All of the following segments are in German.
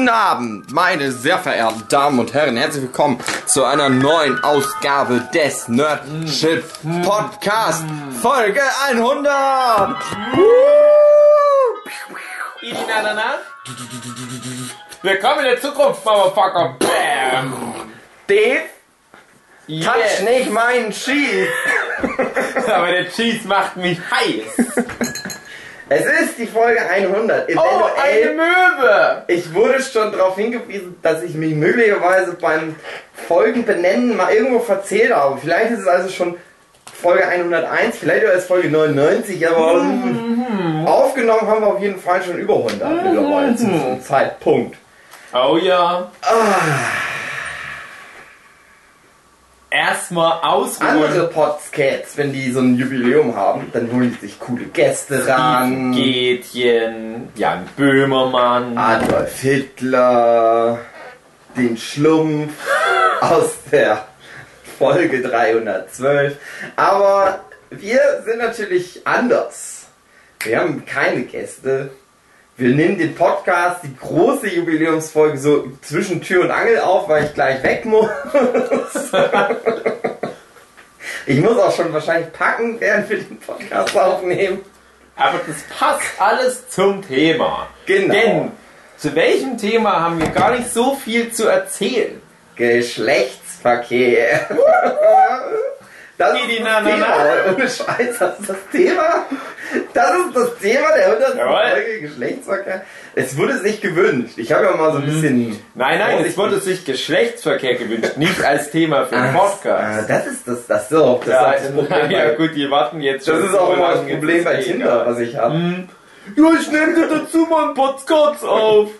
Guten Abend, meine sehr verehrten Damen und Herren. Herzlich willkommen zu einer neuen Ausgabe des Nerdship Podcast, Folge 100. Idi na na na. Willkommen in der Zukunft, Motherfucker. Bam. Dave, Yeah. touch nicht meinen Cheese. Aber der Cheese macht mich heiß. Es ist die Folge 100. Oh, eine Eventuell, Möwe. ich wurde schon darauf hingewiesen, dass ich mich möglicherweise beim Folgenbenennen mal irgendwo verzählt habe. Vielleicht ist es also schon Folge 101, vielleicht ist Folge 99, aber aufgenommen haben wir auf jeden Fall schon über 100 mittlerweile zu diesem Zeitpunkt. Oh ja. Erstmal ausruhen. Andere Podcasts, wenn die so ein Jubiläum haben, dann holen sich coole Gäste ran. Gätchen, Jan Böhmermann. Adolf Hitler, den Schlumpf aus der Folge 312. Aber wir sind natürlich anders. Wir haben keine Gäste. Wir nehmen den Podcast, die große Jubiläumsfolge, so zwischen Tür und Angel auf, weil ich gleich weg muss. Ich muss auch schon wahrscheinlich packen, während wir den Podcast aufnehmen. Aber das passt alles zum Thema. Genau. Denn zu welchem Thema haben wir gar nicht so viel zu erzählen? Geschlechtsverkehr. Das ist Die, die, das na, na, Thema. na. Ohne Scheiß, das ist das Thema. Das ist das Thema der 100. Jawohl. Folge Geschlechtsverkehr. Es wurde sich gewünscht. Ich habe ja mal so ein bisschen... Nein, nein, es wurde sich Geschlechtsverkehr gewünscht, nicht als Thema für den Ah, Podcast. das ist das, das so. Das, Ja, ist das Problem. ja gut, die warten jetzt das schon ist auch immer das Problem bei eh Tinder, was ich habe. Ja, ich nehme dir dazu mal einen Podcast auf.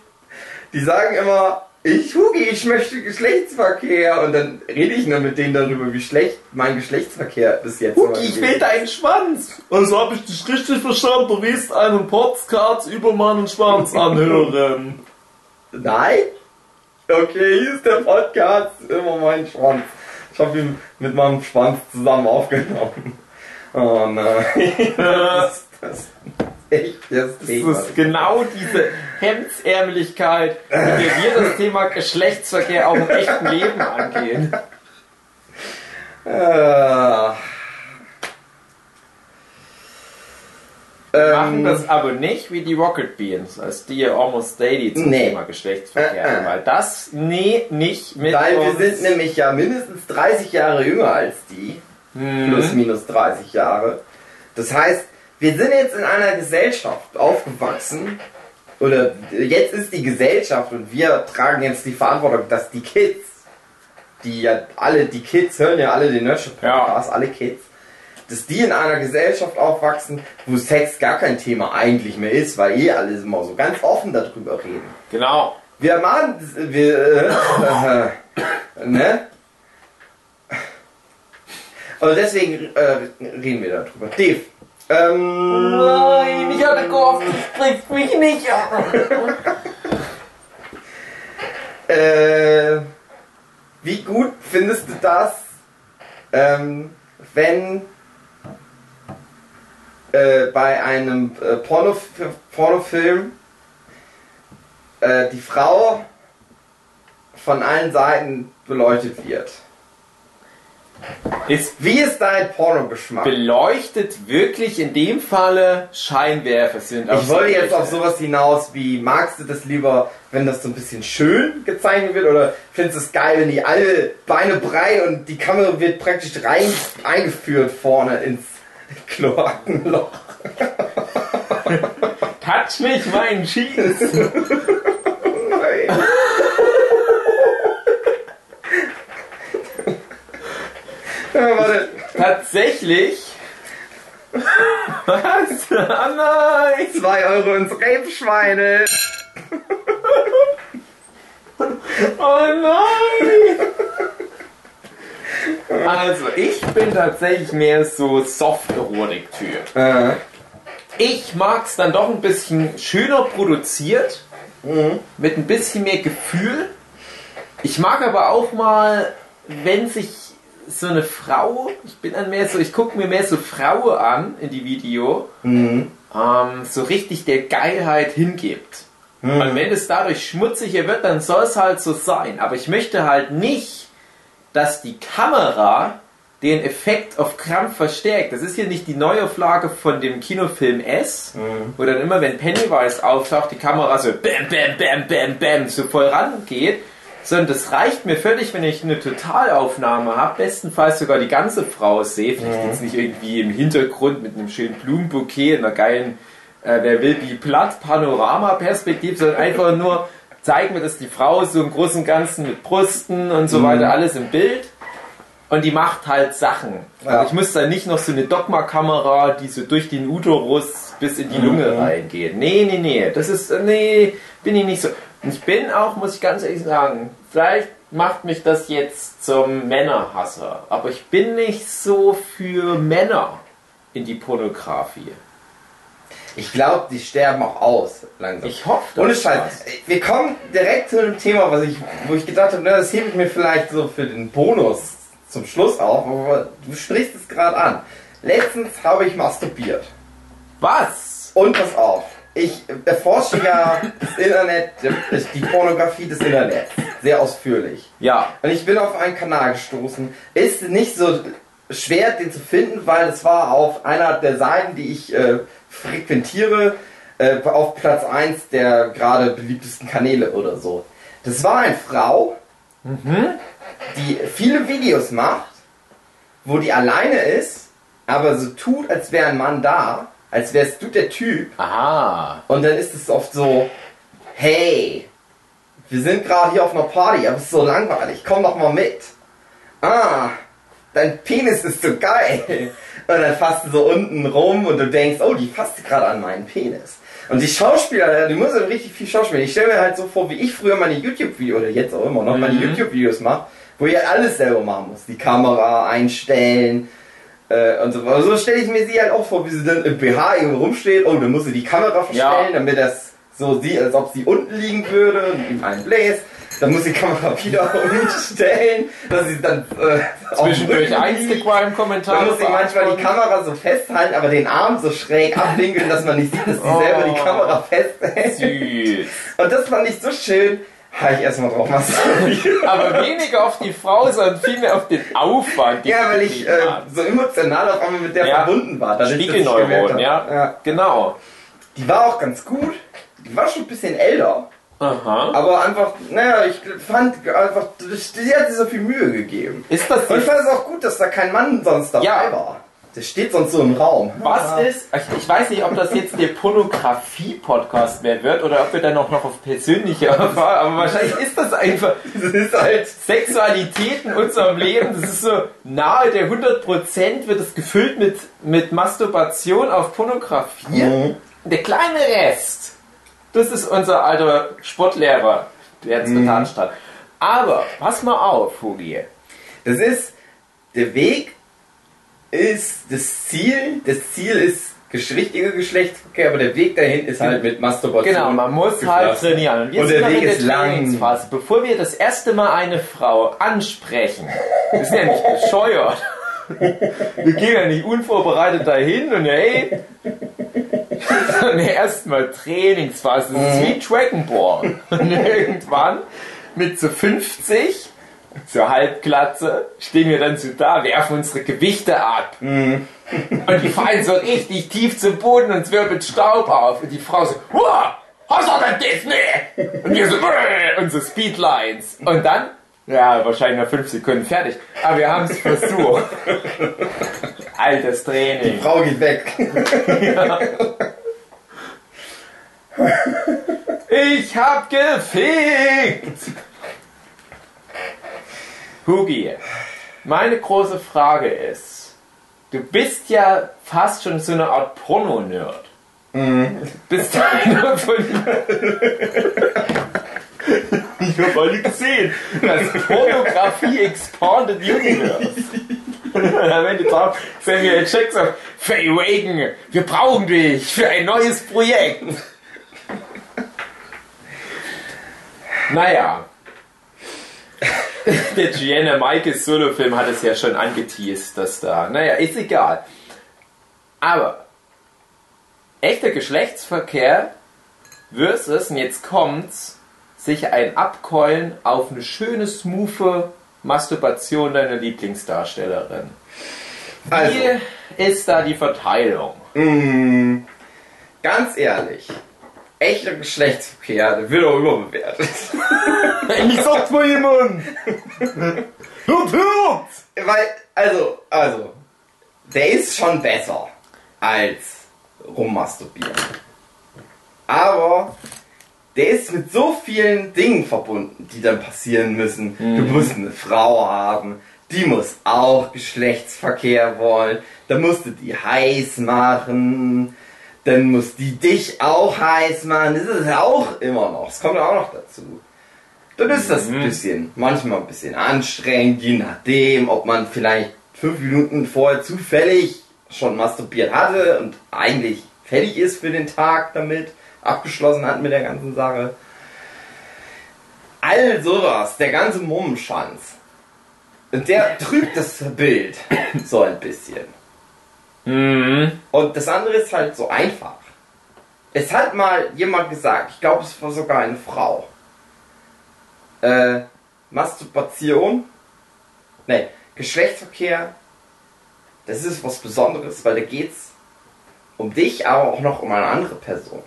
Die sagen immer, ich Hugi, ich möchte Geschlechtsverkehr. Und dann rede ich nur mit denen darüber, wie schlecht mein Geschlechtsverkehr bis jetzt immer Huki, ich will deinen Schwanz. Also habe ich dich richtig verstanden, du willst einen Podcast über meinen Schwanz anhören. Nein? Okay, hier ist der Podcast, immer mein Schwanz. Ich habe ihn mit meinem Schwanz zusammen aufgenommen. Oh nein. Das ist das echt das Das Thema. ist genau diese Hemdsärmeligkeit, mit der wir das Thema Geschlechtsverkehr auch im echten Leben angehen. Äh, Wir machen ähm, das aber nicht wie die Rocket Beans, als die Almost Daily zum Nee. Thema Geschlechtsverkehr. Äh, äh. Weil das, nee, nicht mit Weil wir uns. sind nämlich ja mindestens 30 Jahre jünger als die. Mhm. Plus minus 30 Jahre. Das heißt, wir sind jetzt in einer Gesellschaft aufgewachsen. Oder jetzt ist die Gesellschaft und wir tragen jetzt die Verantwortung, dass die Kids, die ja alle, die Kids hören ja alle den Nerdship Podcast, alle Kids, dass die in einer Gesellschaft aufwachsen, wo Sex gar kein Thema eigentlich mehr ist, weil eh alle immer so ganz offen darüber reden. Genau. Wir machen, wir, äh, äh, ne? Und deswegen äh, reden wir darüber. Dave, ähm, Nein, ich hatte gehofft, du sprichst mich nicht an. äh, wie gut findest du das, ähm, wenn äh, bei einem äh, Pornof Pornofilm äh, die Frau von allen Seiten beleuchtet wird? Ist Wie ist dein Pornogeschmack? beleuchtet wirklich in dem Falle Scheinwerfer sind. Ich wollte jetzt auf sowas hinaus, wie magst du das lieber, wenn das so ein bisschen schön gezeichnet wird oder findest du es geil, wenn die alle Beine breit und die Kamera wird praktisch rein eingeführt vorne ins Kloakenloch? Touch nicht meinen Cheese. ja, warte. Tatsächlich. Was? Ah nein. Zwei Euro ins Rebschweine. Oh nein. Also, ich bin tatsächlich mehr so Soft-Erotik-Typ. Äh, Ich mag es dann doch ein bisschen schöner produziert, mit ein bisschen mehr Gefühl. Ich mag aber auch mal, wenn sich so eine Frau, ich bin dann mehr so, ich gucke mir mehr so Frauen an in die Video, ähm, so richtig der Geilheit hingibt. Und wenn es dadurch schmutziger wird, dann soll es halt so sein. Aber ich möchte halt nicht, dass die Kamera den Effekt auf Krampf verstärkt. Das ist hier nicht die Neuauflage von dem Kinofilm S, wo dann immer, wenn Pennywise auftaucht, die Kamera so bam, bam, bam, bam, bam so voll rangeht. Sondern das reicht mir völlig, wenn ich eine Totalaufnahme habe, bestenfalls sogar die ganze Frau sehe. Vielleicht jetzt nicht irgendwie im Hintergrund mit einem schönen Blumenbouquet, einer geilen, äh, wer will, wie platt Panorama-Perspektive, sondern einfach nur zeigen wir, dass die Frau so im Großen und Ganzen mit Brüsten und so weiter alles im Bild. Und die macht halt Sachen. Ja. Also ich muss da nicht noch so eine Dogma-Kamera, die so durch den Uterus bis in die Lunge reingeht. Nee, nee, nee. Das ist, äh, nee, bin ich nicht so. Ich bin auch, muss ich ganz ehrlich sagen, vielleicht macht mich das jetzt zum Männerhasser. Aber ich bin nicht so für Männer in die Pornografie. Ich glaube, die sterben auch aus langsam. Ich hoffe, das Ohne Scheiß. was. Wir kommen direkt zu einem Thema, was ich, wo ich gedacht habe, na, das hebe ich mir vielleicht so für den Bonus zum Schluss auf, aber du sprichst es gerade an. Letztens habe ich masturbiert. Was? Und pass auf, ich erforsche ja das Internet, die Pornografie des Internets, sehr ausführlich. Ja. Und ich bin auf einen Kanal gestoßen. Ist nicht so schwer, den zu finden, weil es war auf einer der Seiten, die ich äh, frequentiere, äh, auf Platz 1 der gerade beliebtesten Kanäle oder so. Das war eine Frau, die viele Videos macht, wo die alleine ist, aber so tut, als wäre ein Mann da, als wärst du der Typ. Aha. Und dann ist es oft so, hey, wir sind gerade hier auf einer Party, aber es ist so langweilig, komm doch mal mit. Ah, dein Penis ist so geil. Und dann fasst du so unten rum und du denkst, oh, die fasst gerade an meinen Penis. Und die Schauspieler, die müssen richtig viel Schauspieler. Ich stelle mir halt so vor, wie ich früher meine YouTube-Videos, oder jetzt auch immer noch meine Mhm. YouTube-Videos mache, wo ich alles selber machen muss. Die Kamera einstellen, äh, und so. So stelle ich mir sie halt auch vor, wie sie dann im BH irgendwo rumsteht. Oh, dann muss sie die Kamera verstellen, Ja. damit das so sieht, als ob sie unten liegen würde und ihm einen bläst. Dann muss die Kamera wieder umstellen, dass sie dann äh, Zwischendurch Rücken liegt. Instagram-Kommentare. Dann muss ich manchmal die Kamera so festhalten, aber den Arm so schräg abwinkeln, dass man nicht sieht, dass sie Oh. selber die Kamera festhält. Süß. Und das fand ich so schön. Habe ich erstmal drauf masturbiert. Aber weniger auf die Frau, sondern vielmehr auf den Aufwand. Ja, weil ich äh, so emotional auf einmal mit der Ja. verbunden war. habe. ja. ja. Genau. Die war auch ganz gut. Die war schon ein bisschen älter. Aha. Aber einfach, naja, ich fand einfach, sie hat sich so viel Mühe gegeben. Ist das Und ich die, fand es auch gut, dass da kein Mann sonst dabei Ja. war. Der steht sonst so im Raum. was ist, ich, ich weiß nicht, ob das jetzt der Pornografie-Podcast mehr wird oder ob wir dann auch noch auf persönliche erfahren, aber wahrscheinlich ist das einfach Das ist halt. Sexualität in unserem Leben, das ist so nahe der 100% wird es gefüllt mit, mit Masturbation auf Pornografie. Mhm. Der kleine Rest, das ist unser alter Sportlehrer, der jetzt Mhm. getan hat. Aber, pass mal auf, Hugi. Das ist, der Weg ist das Ziel. Das Ziel ist richtiger Geschlechtsverkehr, aber der Weg dahin ist halt mit Masturbation. Genau, man muss halt trainieren. Und wir Und sind der Weg in der ist lang. Bevor wir das erste Mal eine Frau ansprechen, wir sind ja nicht bescheuert. Wir gehen ja nicht unvorbereitet dahin und hey, sondern erstmal Trainingsphase. Das ist wie Dragon Ball. Und irgendwann mit so 50, so Halbglatze, stehen wir dann so da, werfen unsere Gewichte ab. Und die fallen so richtig tief zum Boden und es wirbelt Staub auf. Und die Frau so, Wow, hast du denn das? Nee. Und wir so, so Speedlines. Und dann, ja, wahrscheinlich nach fünf Sekunden fertig. Aber wir haben es versucht. Altes Die Training. Frau geht weg. Ich hab gefickt! Hugi, meine große Frage ist, du bist ja fast schon so eine Art Porno-Nerd. Bist du einer von... ich hab alle gesehen. Das Pornografie Expanded Universe. Und am Ende drauf Samuel Jackson, Faye Reagan, wir brauchen dich für ein neues Projekt. Naja. Der Gianna Michaels Solo-Film hat es ja schon angeteased, dass da. Naja, ist egal. Aber echter Geschlechtsverkehr Versus, und jetzt kommt's, sich ein Abkeulen auf eine schöne, smoothe Masturbation deiner Lieblingsdarstellerin. Wie Also. ist da die Verteilung? Mm, ganz ehrlich, echter Geschlechtsverkehr, der wird auch überbewertet. Ich sag's mal jemand! Hört, hört! Weil, also, also, der ist schon besser als rummasturbieren. Aber der ist mit so vielen Dingen verbunden, die dann passieren müssen. Du musst eine Frau haben, die muss auch Geschlechtsverkehr wollen, dann musst du die heiß machen, dann muss die dich auch heiß machen. Das ist auch immer noch, das kommt auch noch dazu. Dann ist das ein bisschen, manchmal ein bisschen anstrengend, je nachdem, ob man vielleicht fünf Minuten vorher zufällig schon masturbiert hatte und eigentlich fertig ist für den Tag damit, abgeschlossen hat mit der ganzen Sache. All sowas, der ganze Mummenschanz. Und der trübt das Bild so ein bisschen. Mhm. Und das andere ist halt so einfach. Es hat mal jemand gesagt, ich glaube, es war sogar eine Frau. Äh, Masturbation, nee, Geschlechtsverkehr, das ist was Besonderes, weil da geht's um dich, aber auch noch um eine andere Person.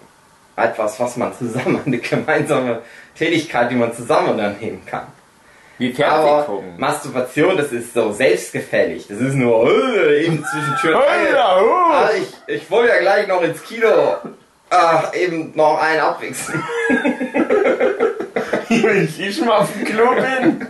Etwas, was man zusammen, eine gemeinsame Tätigkeit, die man zusammen unternehmen kann. Wie Fernsehen Aber gucken. Masturbation, das ist so selbstgefällig. Das ist nur äh, eben zwischen Tür und Angel. Ah, ich, ich wollte ja gleich noch ins Kino. Ach, eben noch einen abwichsen. Wenn ich eh schon mal auf dem Klo bin.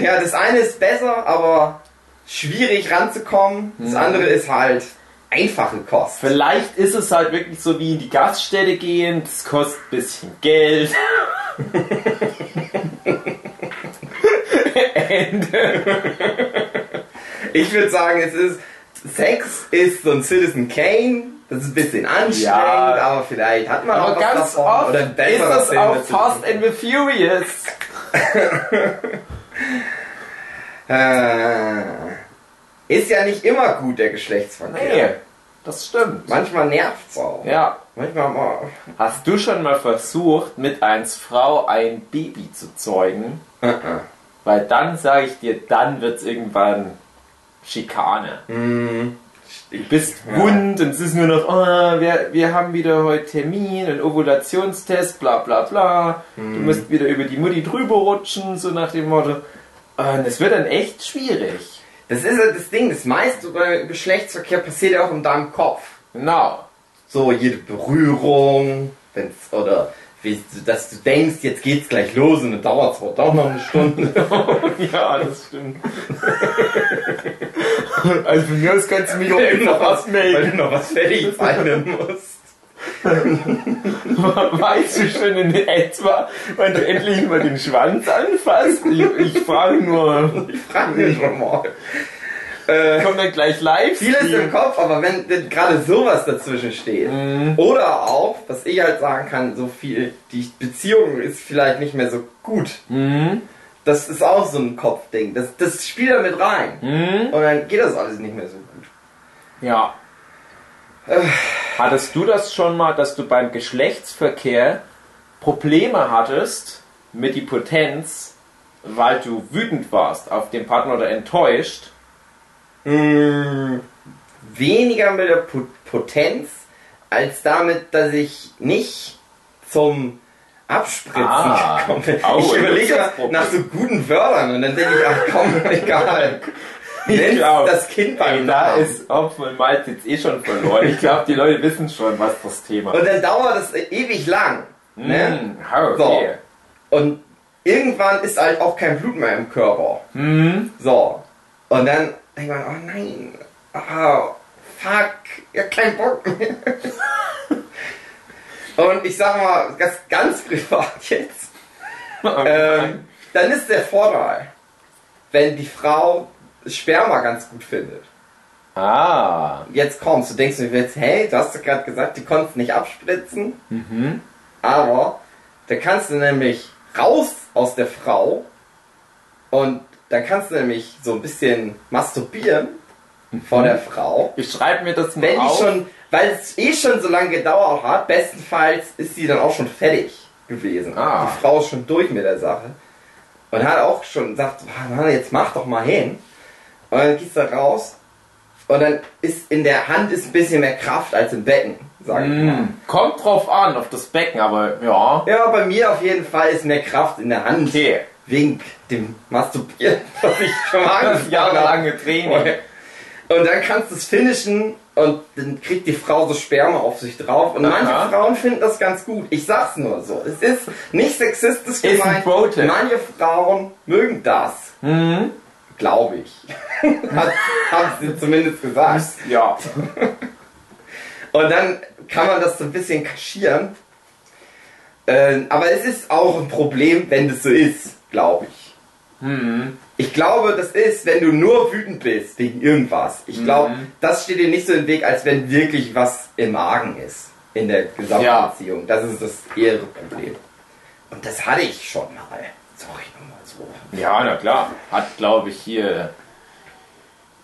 Ja, das eine ist besser, aber schwierig ranzukommen. Das andere ist halt einfache Kost. Vielleicht ist es halt wirklich so wie in die Gaststätte gehen, das kostet ein bisschen Geld. Ende. Ich würde sagen, es ist Sex ist so ein Citizen Kane. Das ist ein bisschen anstrengend, Ja. aber vielleicht hat man Aber auch was ganz davon. oft Oder ist das auch Fast and the Furious. Äh, ist ja nicht immer gut, der Geschlechtsverkehr. Nee, das stimmt. Manchmal nervt's auch. Ja. Manchmal mal. Hast du schon mal versucht, mit eins Frau ein Baby zu zeugen? Uh Weil dann sage ich dir, dann wird's irgendwann Schikane. -uh. Du bist Ja. wund und es ist nur noch, oh, wir, wir haben wieder heute Termin, einen Ovulationstest, bla bla bla. Du musst wieder über die Mutti drüber rutschen, so nach dem Motto. Und es wird dann echt schwierig. Das ist halt das Ding, das meiste bei Geschlechtsverkehr passiert ja auch in deinem Kopf. Genau. So jede Berührung, wenn's, oder wie, dass du denkst, jetzt geht's gleich los und dann dauert es doch noch eine Stunde. ja, das stimmt. also von mir aus kannst du mich auch Weil noch was, weil abmelden. du noch was fertig zeichnen musst. Weißt du schon in etwa, wann du endlich mal den Schwanz anfasst? Ich, ich frage nur, Ich frag mich schon mal. Äh, kommt dann gleich live? Vieles im Kopf, aber wenn gerade sowas dazwischen steht. Oder auch, was ich halt sagen kann, so viel, die Beziehung ist vielleicht nicht mehr so gut. Mhm. Das ist auch so ein Kopfding. Das, das spielt da mit rein. Mhm. Und dann geht das alles nicht mehr so gut. Ja. Hattest du das schon mal, dass du beim Geschlechtsverkehr Probleme hattest mit die Potenz, weil du wütend warst auf den Partner oder enttäuscht? Mm, weniger mit der Po- Potenz, als damit, dass ich nicht zum Abspritzen Ah. bin. Oh, ich überlege nach so guten Wörtern und dann denke ich, ach komm, egal. Nenn glaub, das Kind beim da ist Hopfen Malz jetzt eh schon verloren. Ich glaube, die Leute wissen schon, was das Thema Und dann dauert es ewig lang. Ne? Hm, ah, okay. Und irgendwann ist halt auch kein Blut mehr im Körper. Hm, So. Und dann denkt man, oh nein, ah, fuck, ja kein Bock mehr. Und ich sag mal, das ganz privat jetzt, ähm, dann ist der Vorteil, wenn die Frau Sperma ganz gut findet. ah. Jetzt kommst du, denkst du dir jetzt, hey, du hast gerade gesagt, die konntest nicht abspritzen. Mhm. Aber da kannst du nämlich raus aus der Frau und dann kannst du nämlich so ein bisschen masturbieren vor der Frau. Ich schreibe mir das mal Wenn auf. schon, weil es eh schon so lange gedauert hat, bestenfalls ist sie dann auch schon fertig gewesen. Ah. Die Frau ist schon durch mit der Sache. Und hat auch schon gesagt, "Ah, Mann, jetzt mach doch mal hin. Und dann gehst du raus und dann ist in der Hand ist ein bisschen mehr Kraft als im Becken, sag ich mal. Hm, kommt drauf an, auf das Becken, aber ja. Ja, bei mir auf jeden Fall ist mehr Kraft in der Hand. Okay. Wegen dem Masturbieren, was ich schon mal Das jahrelange Training. Und dann kannst du es finishen und dann kriegt die Frau so Sperma auf sich drauf. Und manche Aha. Frauen finden das ganz gut. Ich sag's nur so. Es ist nicht sexistisch Ist ein gemeint. Manche Frauen mögen das. Mhm. Glaube ich. Hat, haben sie zumindest gesagt. Ja. Und dann kann man das so ein bisschen kaschieren. Ähm, aber es ist auch ein Problem, wenn das so ist, glaube ich. Mhm. Ich glaube, das ist, wenn du nur wütend bist wegen irgendwas. Ich glaube, Mhm. das steht dir nicht so im Weg, als wenn wirklich was im Magen ist in der gesamten Ja. Beziehung. Das ist das eher Problem. Und das hatte ich schon mal. Sag Ja, na klar. Hat, glaube ich, hier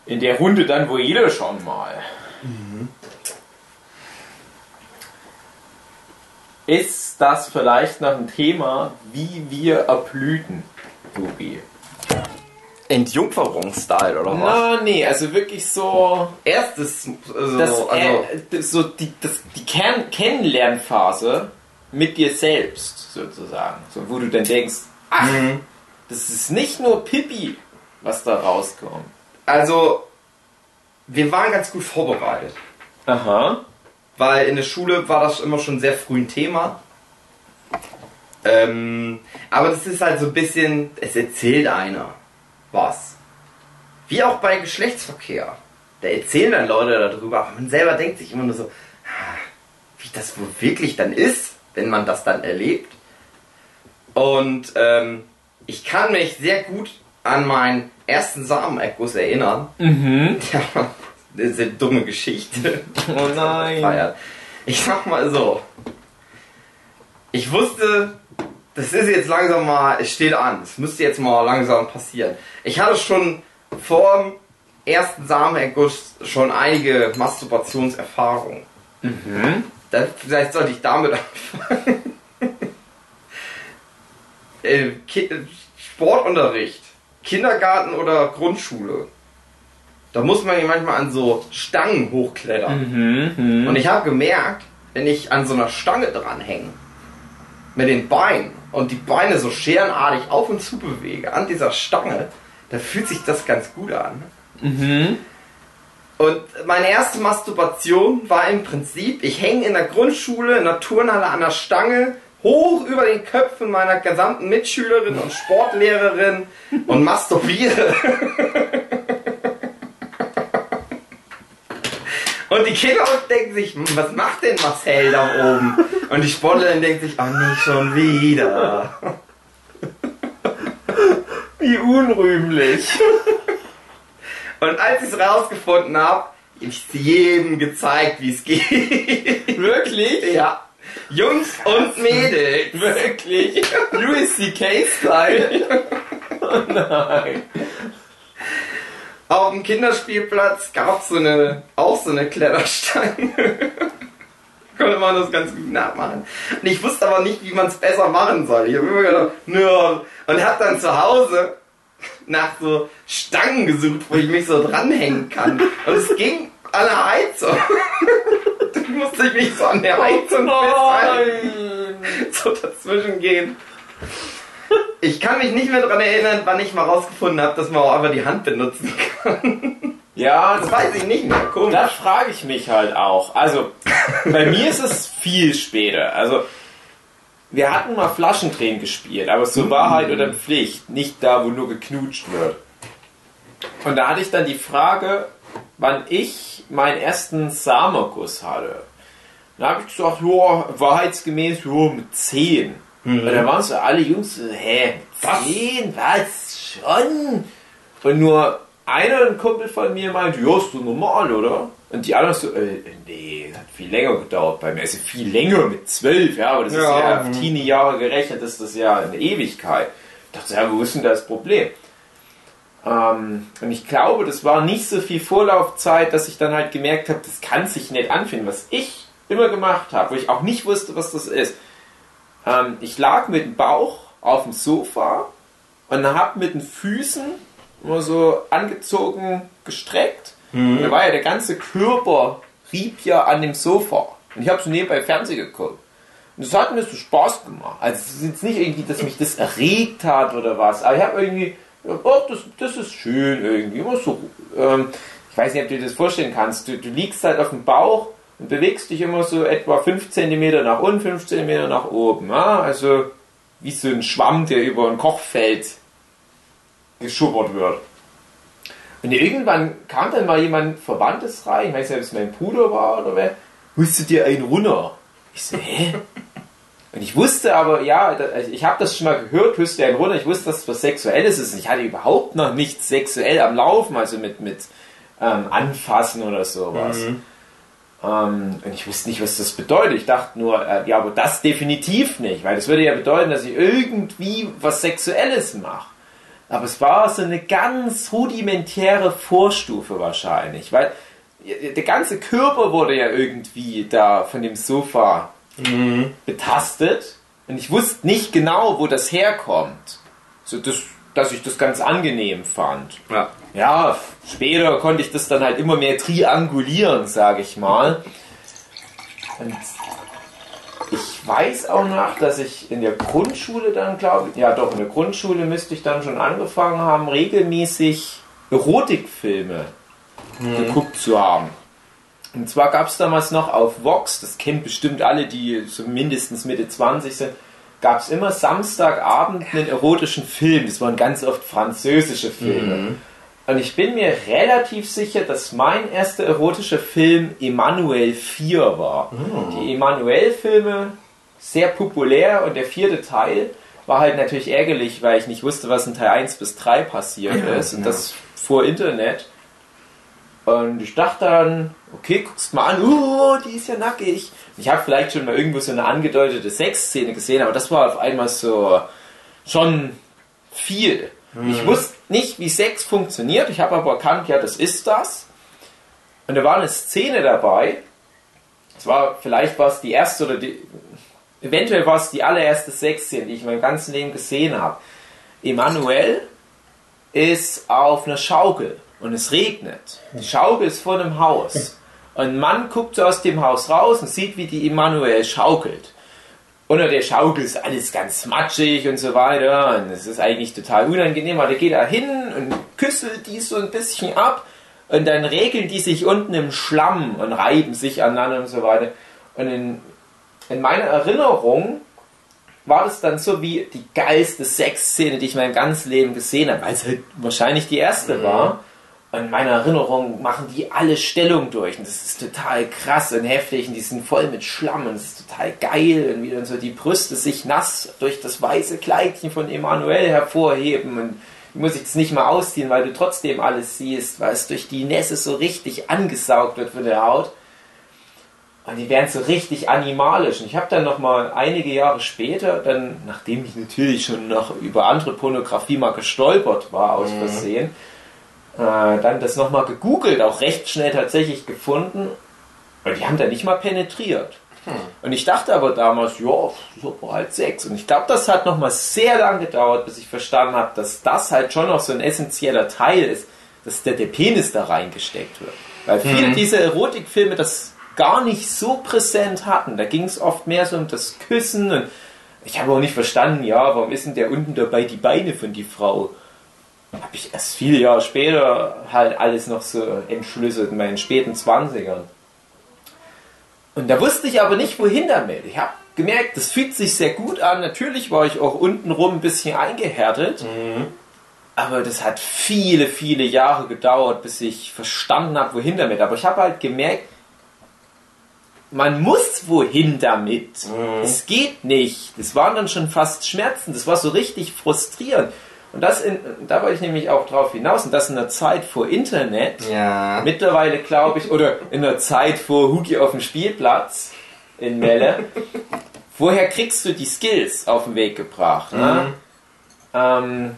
in der Runde dann wohl jeder schon mal. Ist das vielleicht noch ein Thema, wie wir erblüten, Tobi? Entjungferungsstyle oder Na, nee, also wirklich so Erstes, also, das, also äh, so die, das, die Kern Kennenlernphase mit dir selbst sozusagen. So, wo du dann denkst, ach, Mhm. Das ist nicht nur Pippi, was da rauskommt. also, wir waren ganz gut vorbereitet. Aha. weil in der Schule war das immer schon sehr früh ein Thema. Ähm, aber das ist halt so ein bisschen, es erzählt einer was. Wie auch bei Geschlechtsverkehr. Da erzählen dann Leute darüber, aber man selber denkt sich immer nur so, ah, wie das wohl wirklich dann ist, wenn man das dann erlebt. Und ähm, ich kann mich sehr gut an meinen ersten Samenerguss erinnern. Mhm. Ja, das ist eine dumme Geschichte Oh nein. Ich sag mal so. Ich wusste, das ist jetzt langsam mal, es steht an. Es müsste jetzt mal langsam passieren. Ich hatte schon vor dem ersten Samenerguss schon einige Masturbationserfahrungen. Mhm. Dann, vielleicht sollte ich damit anfangen. äh, Ki Sportunterricht. Kindergarten oder Grundschule. Da muss man ja manchmal an so Stangen hochklettern. Mhm. Und ich habe gemerkt, wenn ich an so einer Stange dranhänge, mit den Beinen und die Beine so scherenartig auf und zu bewege an dieser Stange, da fühlt sich das ganz gut an. Mhm. Und meine erste Masturbation war im Prinzip, ich hänge in der Grundschule, in der Turnhalle an der Stange, hoch über den Köpfen meiner gesamten Mitschülerin und Sportlehrerin und masturbiere. Und die Kinder denken sich, "Hm, was macht denn Marcel da oben? Und die Sportlerin denkt sich, oh nicht schon wieder. Wie unrühmlich. Und als ich es rausgefunden habe, habe ich es jedem gezeigt, wie es geht. Wirklich? Ja. Jungs und Mädels. Wirklich? Louis C.K. Style? Oh nein. Auf dem Kinderspielplatz gab es so eine, auch so eine Kletterstange. Konnte man das ganz gut nachmachen. Und ich wusste aber nicht, wie man es besser machen soll. Ich habe immer gedacht, nö. Und habe dann zu Hause nach so Stangen gesucht, wo ich mich so dranhängen kann. Und es ging an der Heizung. Dann musste ich mich so an der Heizung festhalten. Nein. so dazwischen gehen. Ich kann mich nicht mehr daran erinnern, wann ich mal rausgefunden habe, dass man auch einfach die Hand benutzen kann. Ja, Das weiß ich nicht mehr. Komisch. Das frage ich mich halt auch. Also, bei mir ist es viel später. Also, wir hatten mal Flaschentränen gespielt, aber so Wahrheit oder Pflicht, nicht da, wo nur geknutscht wird. Und da hatte ich dann die Frage, wann ich meinen ersten Samenguss hatte. Da habe ich gesagt, ja, wahrheitsgemäß, ja, mit 10. Und da waren so alle Jungs so, hä, Was? 10, was, schon? Und nur einer, ein Kumpel von mir, meinte, ja, ist so normal, oder? Und die anderen so, äh, nee, hat viel länger gedauert bei mir. Also viel länger mit 12, ja, aber das ist Ja, ja auf mhm. Teenie-Jahre gerechnet, ist das ja eine Ewigkeit. Ich dachte, ja, wo ist denn das Problem? Ähm, und ich glaube, das war nicht so viel Vorlaufzeit, dass ich dann halt gemerkt habe, das kann sich nicht anfinden. Was ich immer gemacht habe, wo ich auch nicht wusste, was das ist. Ähm, ich lag mit dem Bauch auf dem Sofa und habe mit den Füßen immer so angezogen, gestreckt. Und da war ja der ganze Körper rieb ja an dem Sofa. Und ich habe so nebenbei Fernsehen geguckt. Und das hat mir so Spaß gemacht. Also es ist jetzt nicht irgendwie, dass mich das erregt hat oder was, aber ich habe irgendwie, oh, das, das ist schön irgendwie. Immer so, ähm, ich weiß nicht, ob du dir das vorstellen kannst. Du, du liegst halt auf dem Bauch und bewegst dich immer so etwa 5 cm nach unten, 5 cm nach oben. Ja? Also wie so ein Schwamm, der über ein Kochfeld geschubbert wird. Und irgendwann kam dann mal jemand Verwandtes rein, ich weiß nicht, ob es mein Bruder war oder wer, du dir einen runter? Ich so, hä? Und ich wusste aber, ja, also ich habe das schon mal gehört, dir einen runter, ich wusste, dass es was Sexuelles ist. Und ich hatte überhaupt noch nichts sexuell am Laufen, also mit, mit ähm, Anfassen oder sowas. Ähm, und ich wusste nicht, was das bedeutet. Ich dachte nur, äh, ja, aber das definitiv nicht, weil das würde ja bedeuten, dass ich irgendwie was Sexuelles mache. Aber es war so eine ganz rudimentäre Vorstufe wahrscheinlich, weil der ganze Körper wurde ja irgendwie da von dem Sofa betastet und ich wusste nicht genau, wo das herkommt. So, das, dass ich das ganz angenehm fand. Ja. Ja, später konnte ich das dann halt immer mehr triangulieren, sage ich mal. Und ich weiß auch noch, dass ich in der Grundschule dann, glaube ich, ja doch, in der Grundschule müsste ich dann schon angefangen haben, regelmäßig Erotikfilme geguckt zu haben. Und zwar gab es damals noch auf Vox, das kennen bestimmt alle, die so mindestens Mitte 20 sind, gab es immer Samstagabend einen erotischen Film. Das waren ganz oft französische Filme. Und ich bin mir relativ sicher, dass mein erster erotischer Film Emanuel 4 war. Die Emanuel-Filme, sehr populär und der vierte Teil war halt natürlich ärgerlich, weil ich nicht wusste, was in Teil 1 bis 3 passiert ist. Und ja. das vor Internet. Und ich dachte dann, okay, guckst mal an, oh, die ist ja nackig. Ich habe vielleicht schon mal irgendwo so eine angedeutete Sexszene gesehen, aber das war auf einmal so schon viel. Ich wusste nicht, wie Sex funktioniert, ich habe aber erkannt, ja, das ist das. Und da war eine Szene dabei, es war, vielleicht war es die erste oder die, eventuell war es die allererste Sexszene, die ich in meinem ganzen Leben gesehen habe. Emanuel ist auf einer Schaukel und es regnet. Die Schaukel ist vor einem Haus. Und ein Mann guckt so aus dem Haus raus und sieht, wie die Emanuel schaukelt. Unter der Schaukel ist alles ganz matschig und so weiter. Und es ist eigentlich total unangenehm. Aber der geht da hin und küsselt die so ein bisschen ab. Und dann regeln die sich unten im Schlamm und reiben sich aneinander und so weiter. Und in, in meiner Erinnerung war das dann so wie die geilste Sexszene, die ich mein ganzes Leben gesehen habe, weil es halt wahrscheinlich die erste war. In meiner Erinnerung machen die alle Stellung durch. Und das ist total krass und heftig. Und die sind voll mit Schlamm und es ist total geil. Und wie dann so die Brüste sich nass durch das weiße Kleidchen von Emanuel hervorheben. Und du musst jetzt nicht mal ausziehen, weil du trotzdem alles siehst, weil es durch die Nässe so richtig angesaugt wird von der Haut. Und die werden so richtig animalisch. Und ich habe dann noch mal einige Jahre später, dann, nachdem ich natürlich schon noch über andere Pornografie mal gestolpert war, aus Versehen, äh, dann das noch mal gegoogelt, auch recht schnell tatsächlich gefunden. Und die haben da nicht mal penetriert. Und ich dachte aber damals, ja, super, halt Sex. Und ich glaube, das hat noch mal sehr lang gedauert, bis ich verstanden habe, dass das halt schon noch so ein essentieller Teil ist, dass der, der Penis da reingesteckt wird. Weil viele dieser Erotikfilme das gar nicht so präsent hatten. Da ging es oft mehr so um das Küssen und ich habe auch nicht verstanden, ja, warum ist denn der unten dabei die Beine von die Frau? Habe ich erst viele Jahre später halt alles noch so entschlüsselt in meinen späten 20ern. Und da wusste ich aber nicht, wohin damit. Ich habe gemerkt, das fühlt sich sehr gut an. Natürlich war ich auch untenrum ein bisschen eingehärtet. Aber das hat viele, viele Jahre gedauert, bis ich verstanden habe, wohin damit. Aber ich habe halt gemerkt, man muss wohin damit. Es geht nicht. Das waren dann schon fast Schmerzen. Das war so richtig frustrierend. Und das in, da wollte ich nämlich auch drauf hinaus. Und das in der Zeit vor Internet. Ja. Mittlerweile glaube ich, oder in der Zeit vor Hugi auf dem Spielplatz in Melle. Woher kriegst du die Skills auf den Weg gebracht? Ne? Ähm,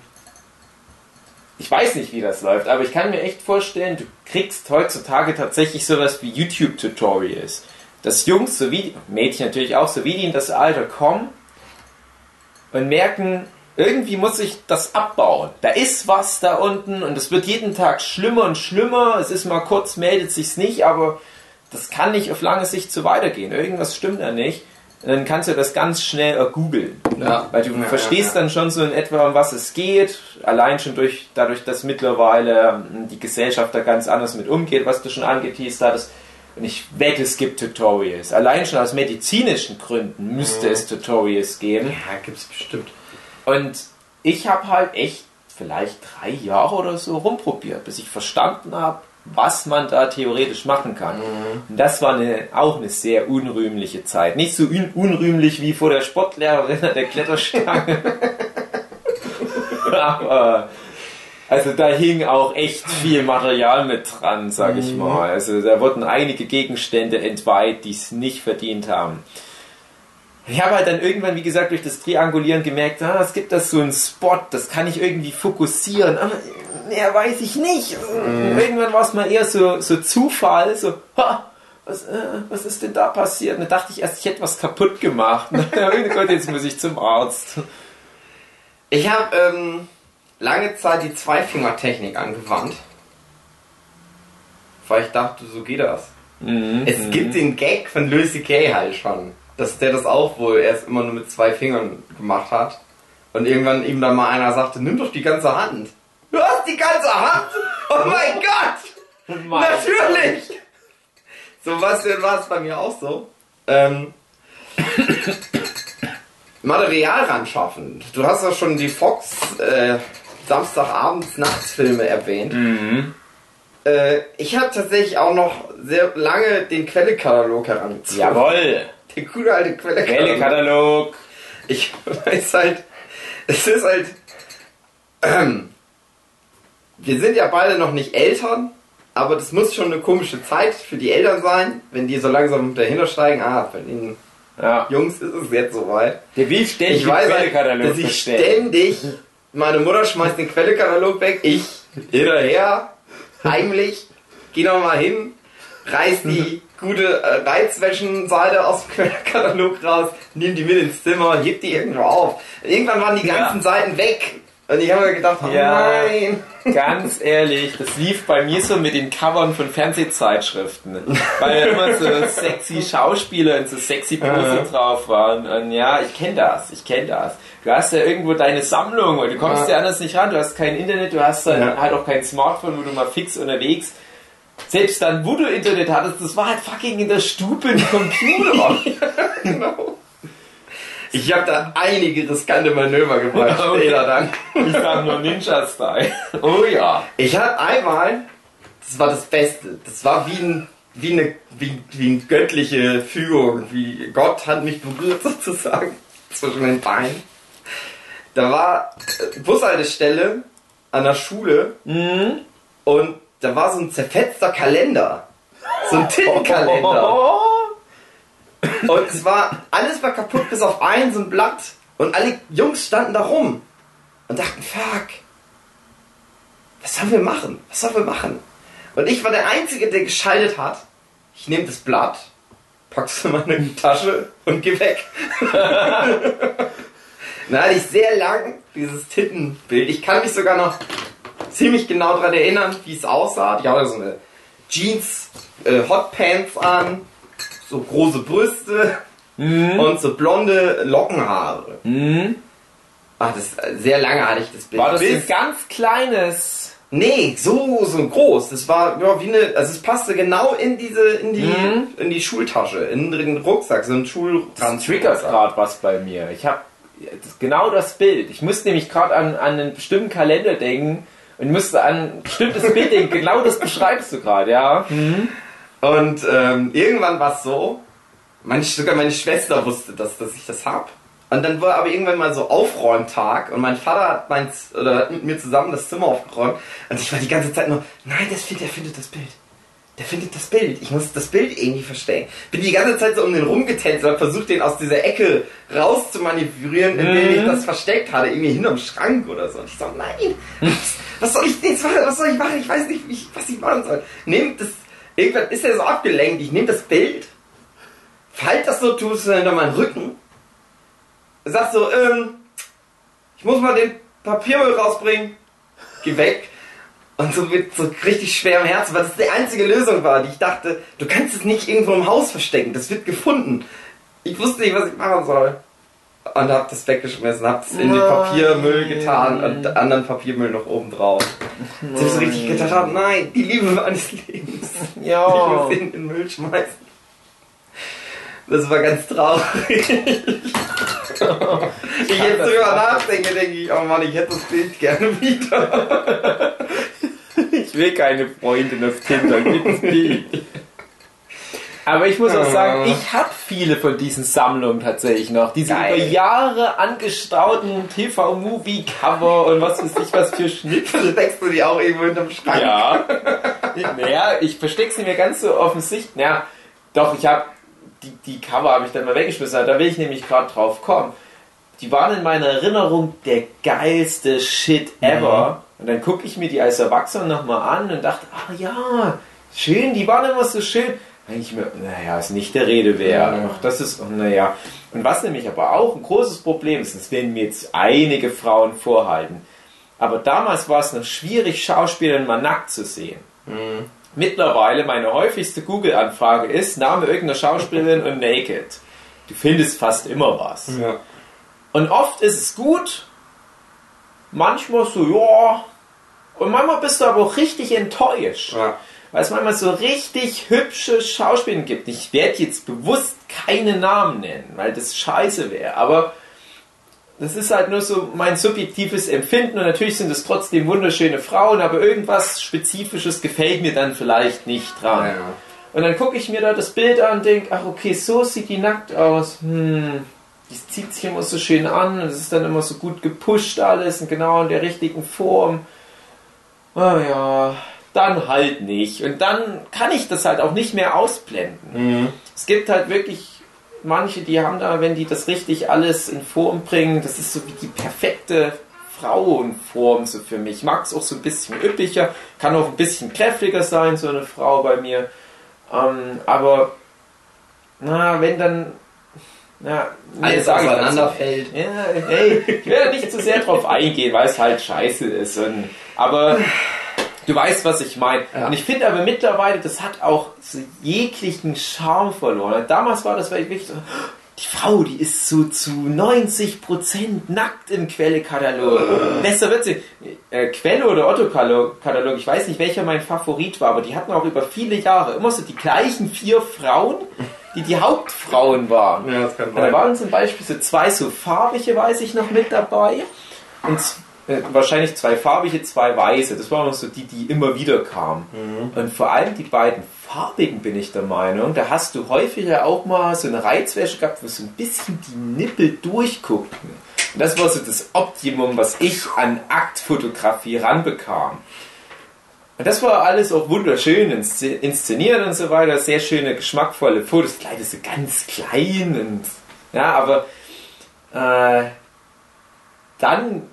ich weiß nicht, wie das läuft, aber ich kann mir echt vorstellen, du kriegst heutzutage tatsächlich sowas wie YouTube-Tutorials. Dass Jungs sowie Mädchen natürlich auch, so wie die in das Alter kommen und merken, irgendwie muss ich das abbauen. Da ist was da unten und es wird jeden Tag schlimmer und schlimmer. Es ist mal kurz, meldet sich's nicht, aber das kann nicht auf lange Sicht so weitergehen. Irgendwas stimmt da nicht. Und dann kannst du das ganz schnell googeln. Ja. Weil du Ja, verstehst ja, dann schon so in etwa, um was es geht. Allein schon durch, dadurch, dass mittlerweile ähm, die Gesellschaft da ganz anders mit umgeht, was du schon angeteased hattest. Und ich wette, es gibt Tutorials. Allein schon aus medizinischen Gründen müsste Mhm. es Tutorials geben. Ja, gibt's bestimmt. Und ich habe halt echt vielleicht drei Jahre oder so rumprobiert, bis ich verstanden habe, was man da theoretisch machen kann. Und das war eine, auch eine sehr unrühmliche Zeit. Nicht so un unrühmlich wie vor der Sportlehrerin an der Kletterstange. Aber also da hing auch echt viel Material mit dran, sag ich mal. Also da wurden einige Gegenstände entweiht, die es nicht verdient haben. Ich habe halt dann irgendwann, wie gesagt, durch das Triangulieren gemerkt, ah, es gibt da so einen Spot, das kann ich irgendwie fokussieren, aber mehr weiß ich nicht. Irgendwann war es mal eher so, so Zufall, so, ha, was, äh, was ist denn da passiert? Und dann dachte ich erst, ich hätte was kaputt gemacht. oh Gott, jetzt muss ich zum Arzt. Ich habe ähm, lange Zeit die Zweifingertechnik angewandt. Weil ich dachte, so geht das. Mhm. Es gibt den Gag von Louis C.K. halt schon. Dass der das auch wohl erst immer nur mit zwei Fingern gemacht hat. Und irgendwann ihm dann mal einer sagte, nimm doch die ganze Hand. Du hast die ganze Hand? Oh mein Gott! Mann. Natürlich! So was war es bei mir auch so. Ähm, Material ran schaffen. Du hast ja schon die Fox äh, Samstagabends Nachtsfilme erwähnt. Äh, ich habe tatsächlich auch noch sehr lange den Quellekatalog herangezogen. Jawohl. Der gute alte Quellekatalog. Quellekatalog. Ich weiß halt, es ist halt, ähm, wir sind ja beide noch nicht Eltern, aber das muss schon eine komische Zeit für die Eltern sein, wenn die so langsam dahinter steigen, ah, bei den Ja. Jungs ist es jetzt soweit. Der will ständig Ich weiß halt, dass ich ständig, meine Mutter schmeißt den Quellekatalog weg, ich hinterher, heimlich, geh noch mal hin, reiß die gute äh, Reizwäschenseite aus dem Quellekatalog raus, nimm die mit ins Zimmer, heb die irgendwo auf. Irgendwann waren die Ja. ganzen Seiten weg. Und ich habe mir gedacht, oh Ja. nein. Ganz ehrlich, das lief bei mir so mit den Covern von Fernsehzeitschriften. Weil ja immer so sexy Schauspieler und so sexy Pose drauf waren. Und ja, ich kenne das, ich kenne das. Du hast ja irgendwo deine Sammlung und du kommst Ja. ja anders nicht ran. Du hast kein Internet, du hast dann Ja. halt auch kein Smartphone, wo du mal fix unterwegs. Selbst dann, wo du Internet hattest, das war halt fucking in der Stube ein Computer. genau. Ich habe da einige riskante Manöver gemacht, Okay. später dann. ich sag nur Ninja-Style. Oh ja. Ich hatte einmal, das war das Beste, das war wie, ein, wie, eine, wie, wie eine göttliche Fügung, wie Gott hat mich berührt sozusagen zwischen den Beinen. Da war äh, Bushaltestelle an der Schule und da war so ein zerfetzter Kalender. So ein Tintenkalender. Und es war, alles war kaputt bis auf ein so ein Blatt. Und alle Jungs standen da rum und dachten, fuck, was sollen wir machen? Was sollen wir machen? Und ich war der Einzige, der geschaltet hat. Ich nehme das Blatt, pack's in meine Tasche und geh weg. Dann hatte ich sehr lang dieses Tittenbild. Ich kann mich sogar noch ziemlich genau daran erinnern, wie es aussah. Ich hatte so eine Jeans, äh, Hotpants an, so große Brüste und so blonde Lockenhaare. Ach, das sehr lange hatte ich das Bild. War das Bis- ein ganz kleines. Nee, so, so groß. Das war ja, wie eine, also es passte genau in diese, in die, Mhm. in die Schultasche, in den Rucksack, so ein Schulranz. triggert gerade was bei mir. Ich habe genau das Bild. Ich musste nämlich gerade an, an einen bestimmten Kalender denken und musste an ein bestimmtes Bild denken. Genau das beschreibst du gerade, ja. Und ähm, irgendwann war es so, meine, sogar meine Schwester wusste, dass, dass ich das hab. Und dann war aber irgendwann mal so Aufräumtag und mein Vater hat, mein, oder hat mit mir zusammen das Zimmer aufgeräumt und ich war die ganze Zeit nur, nein, das der findet das Bild. Der findet das Bild. Ich muss das Bild irgendwie verstecken. Bin die ganze Zeit so um den rumgetänzelt und versucht, den aus dieser Ecke rauszumanövrieren, in der ich das versteckt hatte, irgendwie hinterm Schrank oder so. Und ich so, nein, Was soll ich jetzt machen? Was soll ich machen? Ich weiß nicht, ich, was ich machen soll. Nehmt das, irgendwann ist er so abgelenkt. Ich nehme das Bild, halt das so, tust du hinter meinen Rücken, sag so, ähm, ich muss mal den Papiermüll rausbringen. Geh weg. Und so mit so richtig schwerem Herzen, weil das die einzige Lösung war, die ich dachte, du kannst es nicht irgendwo im Haus verstecken, das wird gefunden. Ich wusste nicht, was ich machen soll. Und hab das weggeschmissen, hab's in den. Papiermüll getan und anderen Papiermüll noch oben drauf. Dass ich so richtig gedacht habe, nein, die Liebe meines Lebens. Ich Ja. muss ihn in den Müll schmeißen. Das war ganz traurig. ich jetzt drüber nachdenke, denke ich, oh Mann, ich hätte das Bild gerne wieder. Ich will keine Freundin auf Tinder, gibt's nicht. Aber ich muss auch sagen, ich habe viele von diesen Sammlungen tatsächlich noch. Diese Geil. über Jahre angestauten TV-Movie-Cover und was weiß ich was für Schnipsel. Steckst du die auch irgendwo hinterm Schrank? Ja. naja, ich verstecke sie mir ganz so offensichtlich. Naja, doch, ich habe die, die Cover habe ich dann mal weggeschmissen. Da will ich nämlich gerade drauf kommen. Die waren in meiner Erinnerung der geilste Shit ever. Und dann gucke ich mir die als Erwachsener nochmal an und dachte, ach ja, schön, die waren immer so schön. Dann denke ich mir, naja, ist nicht der Rede wert. Ja. Ach, das ist, naja. Und was nämlich aber auch ein großes Problem ist, das werden mir jetzt einige Frauen vorhalten. Aber damals war es noch schwierig, Schauspielern mal nackt zu sehen. Mittlerweile meine häufigste Google-Anfrage ist Name irgendeiner Schauspielerin und Naked. Du findest fast immer was. Ja. Und oft ist es gut, manchmal so, ja. Und manchmal bist du aber auch richtig enttäuscht. Ja. Weil es manchmal so richtig hübsche Schauspieler gibt. Ich werde jetzt bewusst keine Namen nennen, weil das scheiße wäre. Aber das ist halt nur so mein subjektives Empfinden und natürlich sind es trotzdem wunderschöne Frauen, aber irgendwas Spezifisches gefällt mir dann vielleicht nicht dran. Ja. Und dann gucke ich mir da das Bild an und denke, ach okay, so sieht die nackt aus. Hm, die zieht sich immer so schön an und es ist dann immer so gut gepusht alles und genau in der richtigen Form. Oh ja, dann halt nicht. Und dann kann ich das halt auch nicht mehr ausblenden. Es gibt halt wirklich manche, die haben da, wenn die das richtig alles in Form bringen, das ist so wie die perfekte Frauenform so für mich. Ich mag es auch so ein bisschen üppiger, kann auch ein bisschen kräftiger sein, so eine Frau bei mir. Ähm, aber na, wenn dann na, nee, Alles auseinanderfällt. Ja, hey, ich will ja nicht zu sehr drauf eingehen, weil es halt scheiße ist. Und, aber du weißt, was ich meine. Ja. Und ich finde aber mittlerweile, das hat auch so jeglichen Charme verloren. Damals war das wirklich so, die Frau, die ist so zu 90% nackt im Quelle-Katalog. Besser wird's nicht. Äh, Quelle oder Otto-Katalog, ich weiß nicht, welcher mein Favorit war, aber die hatten auch über viele Jahre immer so die gleichen vier Frauen, die die Hauptfrauen waren. Ja, das kann Da waren zum Beispiel so zwei so farbige, weiß ich noch, mit dabei. Und äh, wahrscheinlich zwei farbige, zwei weiße. Das waren so die, die immer wieder kamen. Und vor allem die beiden farbigen bin ich der Meinung, da hast du häufiger auch mal so eine Reizwäsche gehabt, wo so ein bisschen die Nippel durchguckten. Und das war so das Optimum, was ich an Aktfotografie ranbekam. Und das war alles auch wunderschön insze- inszeniert und so weiter. Sehr schöne, geschmackvolle Fotos. Das ist so ganz klein und ja, aber äh, dann,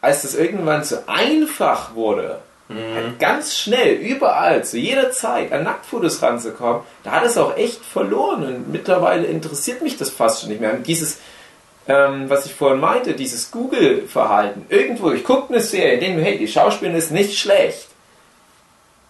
als das irgendwann so einfach wurde, halt ganz schnell, überall, zu jeder Zeit an Nacktfotos ranzukommen, da hat es auch echt verloren und mittlerweile interessiert mich das fast schon nicht mehr. Und dieses, ähm, was ich vorhin meinte, dieses Google-Verhalten, irgendwo, ich gucke eine Serie, in der, hey, die Schauspielerin ist nicht schlecht.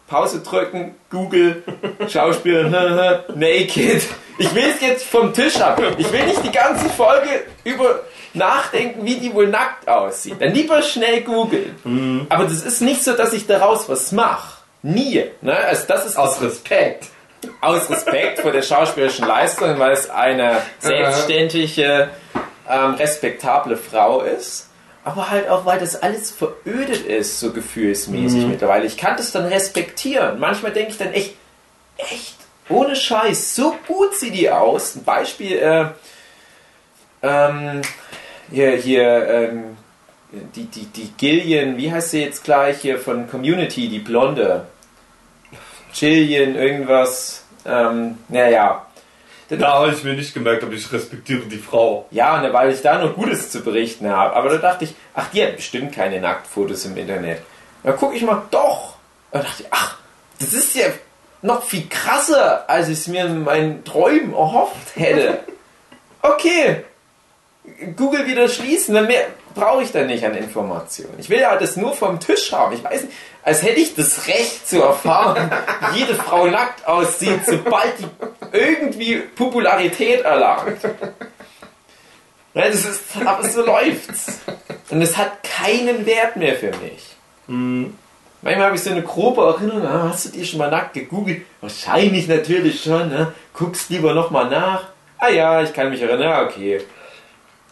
Pause drücken, Google, Schauspieler, naked. Ich will es jetzt vom Tisch ab. Ich will nicht die ganze Folge über nachdenken, wie die wohl nackt aussieht. Dann lieber schnell googeln. Aber das ist nicht so, dass ich daraus was mache. Nie. Ne? Also das ist Aus Respekt. aus Respekt vor der schauspielerischen Leistung, weil es eine selbstständige, ähm, respektable Frau ist. Aber halt auch, weil das alles verödet ist, so gefühlsmäßig mittlerweile. Ich kann das dann respektieren. Manchmal denke ich dann echt, echt, ohne Scheiß, so gut sieht die aus. Ein Beispiel, äh, ähm, hier, hier, ähm, die, die, die Gillian, wie heißt sie jetzt gleich hier von Community, die Blonde? Jillian, irgendwas, ähm, naja. Da habe ich mir nicht gemerkt, aber ich respektiere die Frau. Ja, ne, weil ich da nur Gutes zu berichten habe. Aber da dachte ich, ach, die hat bestimmt keine Nacktfotos im Internet. Da gucke ich mal, doch. Und dachte ich, ach, das ist ja noch viel krasser, als ich es mir in meinen Träumen erhofft hätte. Okay, Google wieder schließen, dann mehr brauche ich da nicht an Informationen. Ich will ja das nur vom Tisch haben. Ich weiß nicht, als hätte ich das Recht zu erfahren, wie jede Frau nackt aussieht, sobald die irgendwie Popularität erlangt. Ja, das ist, aber so läuft's. Und es hat keinen Wert mehr für mich. Manchmal habe ich so eine grobe Erinnerung, ah, hast du dir schon mal nackt gegoogelt? Wahrscheinlich natürlich schon, ne? Guckst lieber nochmal nach. Ah ja, ich kann mich erinnern, ah, okay.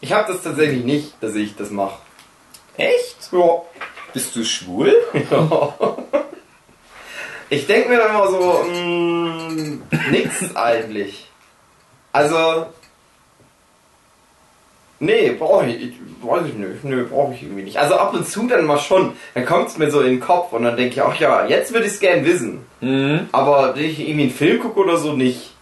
Ich habe das tatsächlich nicht, dass ich das mache. Echt? Ja. Bist du schwul? Ich denke mir dann immer so, mh, nix eigentlich. Also, nee, brauche ich, weiß ich nicht, nee, brauche ich irgendwie nicht. Also ab und zu dann mal schon, dann kommt es mir so in den Kopf und dann denke ich, ach ja, jetzt würde ich es gern wissen. Mhm. Aber wenn ich irgendwie einen Film gucke oder so, nicht.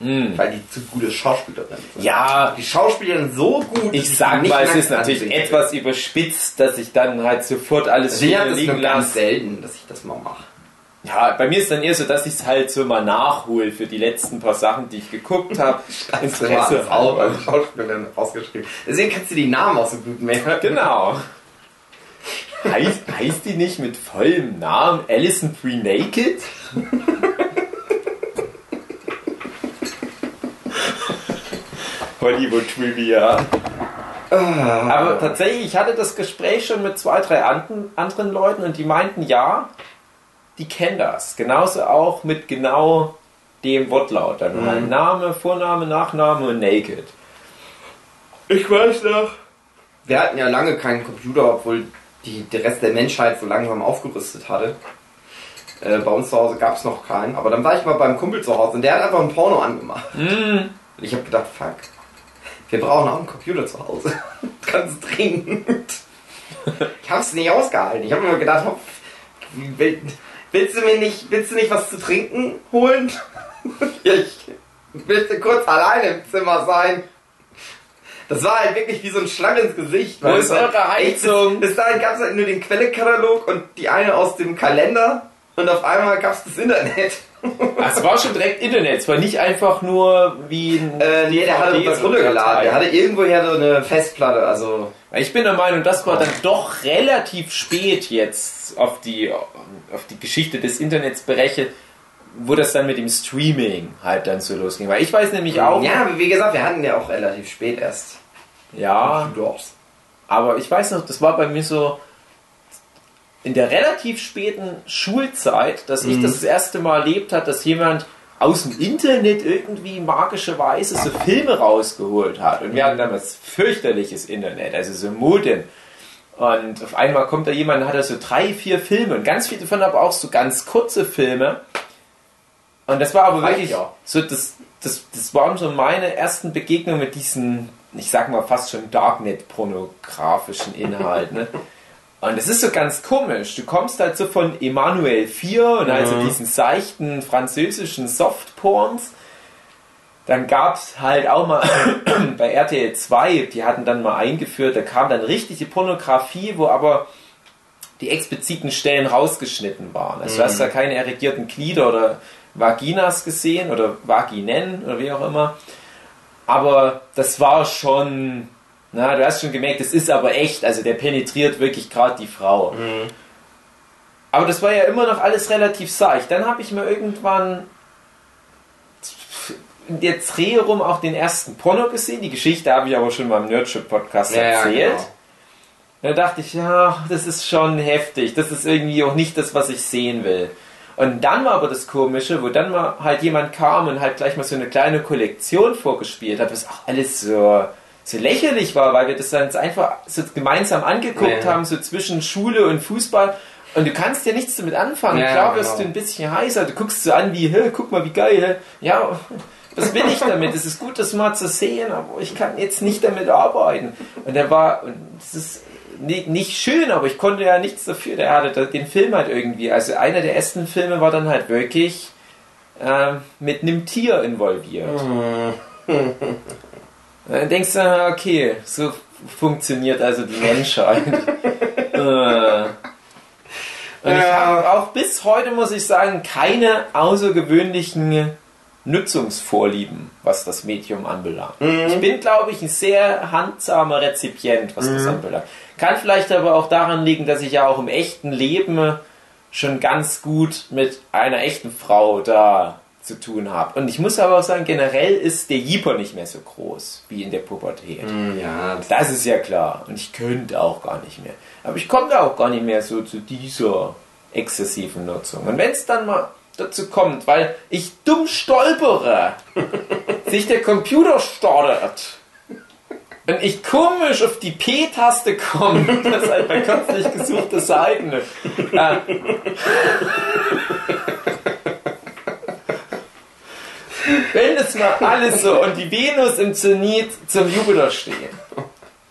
Mhm. Weil die zu gute Schauspielerin sind. Ja, Die Schauspielerin so gut. ich sag mal, es ist natürlich ansehen etwas überspitzt, dass ich dann halt sofort alles stehen es liegen nur ganz lasse. selten, dass ich das mal mache. Ja, bei mir ist dann eher so, dass ich es halt so mal nachhole für die letzten paar Sachen, die ich geguckt habe. Interesse auch als Schauspielerin rausgeschrieben. Deswegen kannst du die Namen auch so gut merken. Genau. Heißt, heißt die nicht mit vollem Namen Alison Pre Naked? Hollywood Trivia. Aber tatsächlich, ich hatte das Gespräch schon mit zwei, drei anderen Leuten und die meinten, ja, die kennen das. Genauso auch mit genau dem Wortlaut. Dann halt Name, Vorname, Nachname und Naked. Ich weiß noch. Wir hatten ja lange keinen Computer, obwohl die, der Rest der Menschheit so langsam aufgerüstet hatte. Äh, bei uns zu Hause gab es noch keinen. Aber dann war ich mal beim Kumpel zu Hause und der hat einfach ein Porno angemacht. Und ich habe gedacht, fuck, wir brauchen auch einen Computer zu Hause. Ganz dringend. Ich habe es nicht ausgehalten. Ich habe mir gedacht, hopp, will, willst du mir nicht, willst du nicht was zu trinken holen? ich möchte kurz alleine im Zimmer sein. Das war halt wirklich wie so ein Schlag ins Gesicht. Wo ist eure Heizung? Echt, Bis dahin gab es halt nur den Quellekatalog und die eine aus dem Kalender. Und auf einmal gab es das Internet. Ah, Es war schon direkt Internet, es war nicht einfach nur wie ein. Äh, nee, der hatte oder runtergeladen. Der hatte irgendwoher so eine Festplatte. Also, Ich bin der Meinung, das war dann doch relativ spät jetzt auf die, auf die Geschichte des Internets berechnet, wo das dann mit dem Streaming halt dann so losging. Weil ich weiß nämlich auch, ja, wie gesagt, wir hatten ja auch relativ spät erst. ja, aber ich weiß noch, das war bei mir so in der relativ späten Schulzeit, dass ich das das erste Mal erlebt habe, dass jemand aus dem Internet irgendwie magischerweise so Filme rausgeholt hat. Und wir hatten damals fürchterliches Internet, also so Modem. Und auf einmal kommt da jemand und hat da so drei, vier Filme und ganz viele davon aber auch so ganz kurze Filme. Und das war aber wirklich ja. so, das, das, das waren so meine ersten Begegnungen mit diesen, ich sag mal fast schon Darknet-pornografischen Inhalten. Ne? Und es ist so ganz komisch. Du kommst halt so von Emanuel 4 und also diesen seichten französischen Softporns. Dann gab es halt auch mal bei RTL 2, die hatten dann mal eingeführt, da kam dann richtige Pornografie, wo aber die expliziten Stellen rausgeschnitten waren. Also du hast da keine erregierten Glieder oder Vaginas gesehen oder Vaginen oder wie auch immer. Aber das war schon, na, du hast schon gemerkt, das ist aber echt, also der penetriert wirklich gerade die Frau. Aber das war ja immer noch alles relativ seicht. Dann habe ich mir irgendwann in der Dreh rum auch den ersten Porno gesehen. Die Geschichte habe ich aber schon mal im Nerdship-Podcast erzählt. genau. Da dachte ich, ja, das ist schon heftig. Das ist irgendwie auch nicht das, was ich sehen will. Und dann war aber das Komische, wo dann mal halt jemand kam und halt gleich mal so eine kleine Kollektion vorgespielt hat, was auch alles so, so lächerlich war, weil wir das dann einfach so gemeinsam angeguckt Ja. haben, so zwischen Schule und Fußball. Und du kannst ja nichts damit anfangen. Ja, Klar wirst genau. du ein bisschen heißer. Du guckst so an wie, hä, guck mal, wie geil. Ja, was will ich damit? Es ist gut, das mal zu sehen, aber ich kann jetzt nicht damit arbeiten. Und der war, und das ist ni- nicht schön, aber ich konnte ja nichts dafür. Der hatte den Film halt irgendwie. Also einer der ersten Filme war dann halt wirklich ähm, mit einem Tier involviert. Und dann denkst du, ah, okay, so funktioniert also die Menschheit. äh, Und ich habe auch bis heute, muss ich sagen, keine außergewöhnlichen Nutzungsvorlieben, was das Medium anbelangt. Ich bin, glaube ich, ein sehr handsamer Rezipient, was das anbelangt. Kann vielleicht aber auch daran liegen, dass ich ja auch im echten Leben schon ganz gut mit einer echten Frau da zu tun habe. Und ich muss aber auch sagen, generell ist der Jeeper nicht mehr so groß wie in der Pubertät. Ja, das ist ja klar. Und ich könnte auch gar nicht mehr. Aber ich komme da auch gar nicht mehr so zu dieser exzessiven Nutzung. Und wenn es dann mal dazu kommt, weil ich dumm stolpere, sich der Computer startet und ich komisch auf die P-Taste komme, das ist halt bei kürzlich gesuchte Seiten. Äh, wenn es mal alles so und die Venus im Zenit zum Jupiter stehen,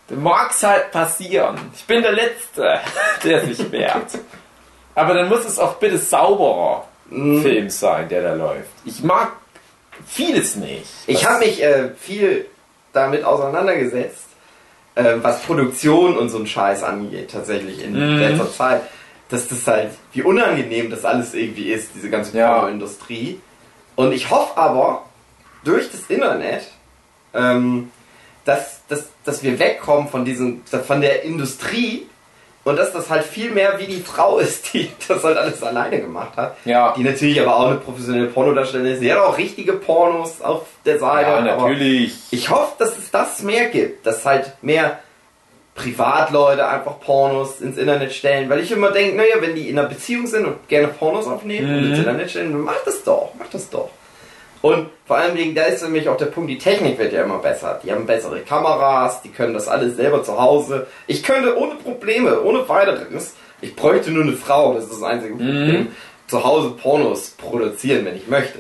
dann mag es halt passieren. Ich bin der Letzte, der sich wehrt. Aber dann muss es auch bitte sauberer Film sein, der da läuft. Ich mag vieles nicht. Ich habe mich äh, viel damit auseinandergesetzt, äh, was Produktion und so ein Scheiß angeht, tatsächlich in Mhm. letzter Zeit. Dass das halt, wie unangenehm das alles irgendwie ist, diese ganze Ja. Pornoindustrie. Und ich hoffe aber, durch das Internet, ähm, dass, dass, dass wir wegkommen von diesem, von der Industrie und dass das halt viel mehr wie die Frau ist, die das halt alles alleine gemacht hat. Ja. Die natürlich aber auch eine professionelle Pornodarstellerin ist. Sie hat auch richtige Pornos auf der Seite. Ja, natürlich. Ich hoffe, dass es das mehr gibt, dass halt mehr Privatleute einfach Pornos ins Internet stellen, weil ich immer denke, naja, wenn die in einer Beziehung sind und gerne Pornos aufnehmen und ins Internet stellen, dann mach das doch, mach das doch. Und vor allem, Dingen, da ist nämlich auch der Punkt, die Technik wird ja immer besser. Die haben bessere Kameras, die können das alles selber zu Hause. Ich könnte ohne Probleme, ohne weiteres, ich bräuchte nur eine Frau, das ist das einzige Problem, zu Hause Pornos produzieren, wenn ich möchte.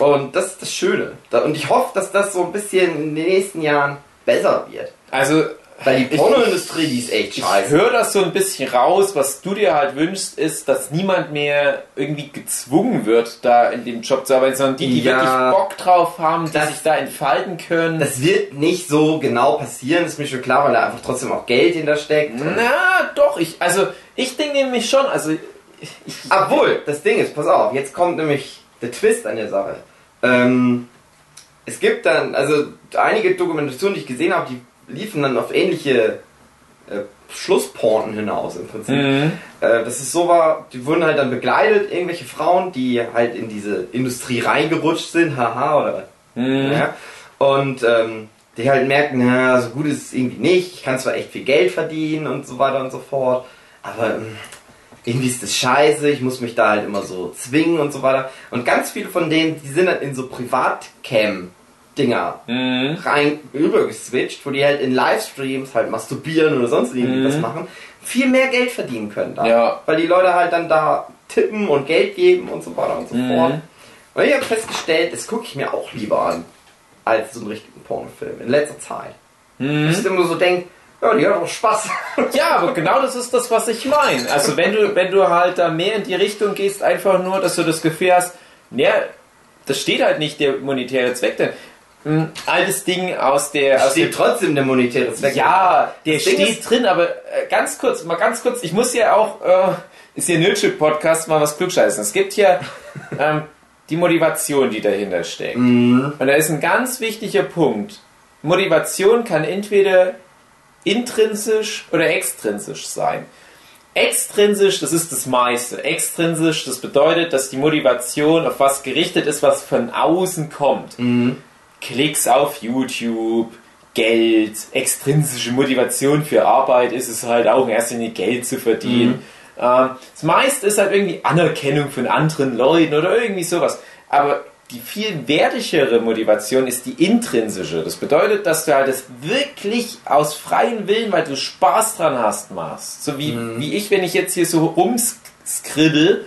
Und das ist das Schöne. Und ich hoffe, dass das so ein bisschen in den nächsten Jahren besser wird. Also, Weil die Ich- Pornoindustrie, die ist echt ich scheiße. höre das so ein bisschen raus. Was du dir halt wünschst, ist, dass niemand mehr irgendwie gezwungen wird, da in dem Job zu arbeiten, sondern die, die Ja. wirklich Bock drauf haben, die sich da entfalten können. Das wird nicht so genau passieren, ist mir schon klar, weil da einfach trotzdem auch Geld hinter steckt. Na, doch, ich, also, ich denke nämlich schon, also, ich, ich, Obwohl, das Ding ist, pass auf, jetzt kommt nämlich der Twist an der Sache. Ähm, es gibt dann, also einige Dokumentationen, die ich gesehen habe, die liefen dann auf ähnliche äh, Schlussporten hinaus im Prinzip. Mhm. Äh, das ist so war, die wurden halt dann begleitet, irgendwelche Frauen, die halt in diese Industrie reingerutscht sind, haha, oder Mhm. ja, und ähm, die halt merken, na, so gut ist es irgendwie nicht, ich kann zwar echt viel Geld verdienen und so weiter und so fort, aber ähm, irgendwie ist das scheiße, ich muss mich da halt immer so zwingen und so weiter. Und ganz viele von denen, die sind dann in so Privatcam-Dinger Mhm. rein übergeswitcht, wo die halt in Livestreams halt masturbieren oder sonst irgendwie was machen, viel mehr Geld verdienen können da. Ja. Weil die Leute halt dann da tippen und Geld geben und so weiter und so fort. Und ich habe festgestellt, das gucke ich mir auch lieber an, als so einen richtigen Pornofilm in letzter Zeit. Dass ich immer so denke, ja, die hat doch Spaß. Ja, aber genau das ist das, was ich meine. Also wenn du, wenn du halt da mehr in die Richtung gehst, einfach nur, dass du das Gefühl hast, ja, das steht halt nicht der monetäre Zweck. Denn ein altes Ding aus der, aus steht trotzdem der monetäre Zweck. Ja, der steht ist- drin, aber äh, ganz kurz, mal ganz kurz, ich muss ja auch, äh, ist hier Nilchip-Podcast, mal was klugscheißen. Es gibt ja ähm, die Motivation, die dahinter steckt. Und da ist ein ganz wichtiger Punkt. Motivation kann entweder intrinsisch oder extrinsisch sein. Extrinsisch, das ist das meiste. Extrinsisch, das bedeutet, dass die Motivation auf was gerichtet ist, was von außen kommt. Klicks auf YouTube, Geld, extrinsische Motivation für Arbeit ist es halt auch in erster Linie Geld zu verdienen. Ähm, das meiste ist halt irgendwie Anerkennung von anderen Leuten oder irgendwie sowas. Aber die viel wertigere Motivation ist die intrinsische. Das bedeutet, dass du halt das wirklich aus freiem Willen, weil du Spaß dran hast, machst. So wie, wie ich, wenn ich jetzt hier so rumskribbel,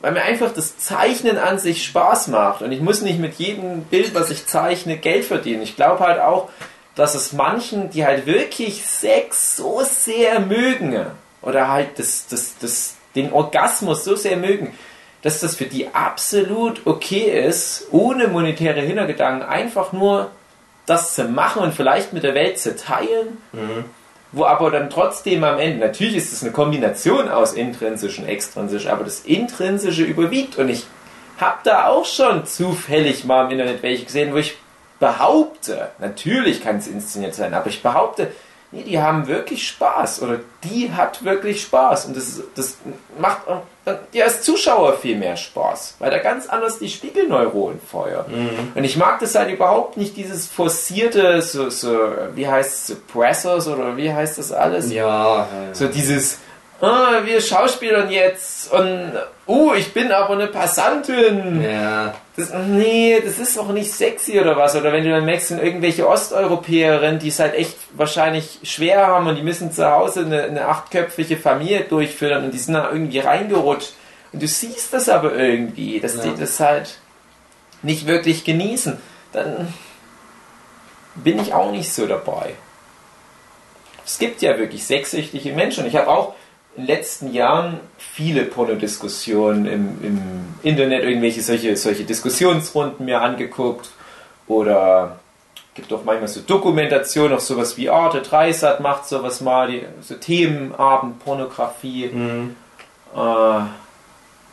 weil mir einfach das Zeichnen an sich Spaß macht. Und ich muss nicht mit jedem Bild, was ich zeichne, Geld verdienen. Ich glaube halt auch, dass es manchen, die halt wirklich Sex so sehr mögen, oder halt das, das, das, den Orgasmus so sehr mögen, dass das für die absolut okay ist, ohne monetäre Hintergedanken, einfach nur das zu machen und vielleicht mit der Welt zu teilen. Wo aber dann trotzdem am Ende, natürlich ist es eine Kombination aus intrinsisch und extrinsisch, aber das Intrinsische überwiegt. Und ich habe da auch schon zufällig mal im Internet welche gesehen, wo ich behaupte, natürlich kann es inszeniert sein, aber ich behaupte, nee, die haben wirklich Spaß oder die hat wirklich Spaß und das, das macht dir als Zuschauer viel mehr Spaß, weil da ganz anders die Spiegelneuronen feuern. Mhm. Und ich mag das halt überhaupt nicht, dieses forcierte, so, so wie heißt es, Suppressors oder wie heißt das alles? Ja. ja. So dieses, ah, wir Schauspielern jetzt und, uh, ich bin aber eine Passantin. Ja. Das, nee, das ist auch nicht sexy oder was. Oder wenn du dann merkst, sind irgendwelche Osteuropäerinnen, die es halt echt wahrscheinlich schwer haben und die müssen zu Hause eine, eine achtköpfige Familie durchführen und die sind da irgendwie reingerutscht. Und du siehst das aber irgendwie, dass ja. die das halt nicht wirklich genießen. Dann bin ich auch nicht so dabei. Es gibt ja wirklich sexsüchtige Menschen. Ich habe auch letzten Jahren viele Pornodiskussionen im, im Internet, irgendwelche solche, solche Diskussionsrunden mir angeguckt oder gibt auch manchmal so Dokumentationen, auch sowas wie Arte Dreisat macht sowas mal, die, so Themenabend, Pornografie. Mhm. Äh,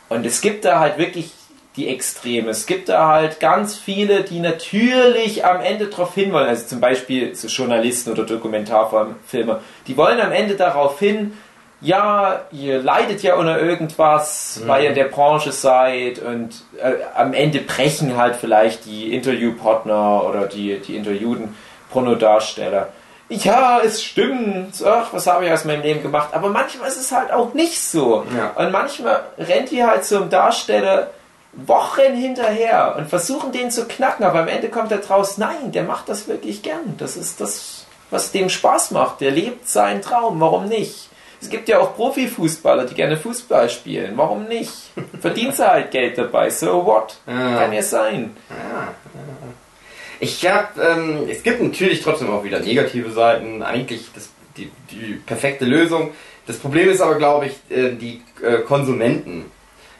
und es gibt da halt wirklich die Extreme. Es gibt da halt ganz viele, die natürlich am Ende darauf hinwollen, also zum Beispiel so Journalisten oder Dokumentarfilmer, die wollen am Ende darauf hin, ja, ihr leidet ja unter irgendwas, mhm. weil ihr in der Branche seid und äh, am Ende brechen halt vielleicht die Interviewpartner oder die, die interviewten Pornodarsteller. Ja, es stimmt. Ach, was habe ich aus meinem Leben gemacht? Aber manchmal ist es halt auch nicht so. Ja. Und manchmal rennt ihr halt zum Darsteller Wochen hinterher und versuchen den zu knacken, aber am Ende kommt er draus, nein, der macht das wirklich gern. Das ist das, was dem Spaß macht. Der lebt seinen Traum. Warum nicht? Es gibt ja auch Profifußballer, die gerne Fußball spielen. Warum nicht? Verdient sie halt Geld dabei. So what? Ja. Kann ja sein. Ja. Ich glaube, ähm, es gibt natürlich trotzdem auch wieder negative Seiten. Eigentlich das, die, die perfekte Lösung. Das Problem ist aber, glaube ich, äh, die äh, Konsumenten.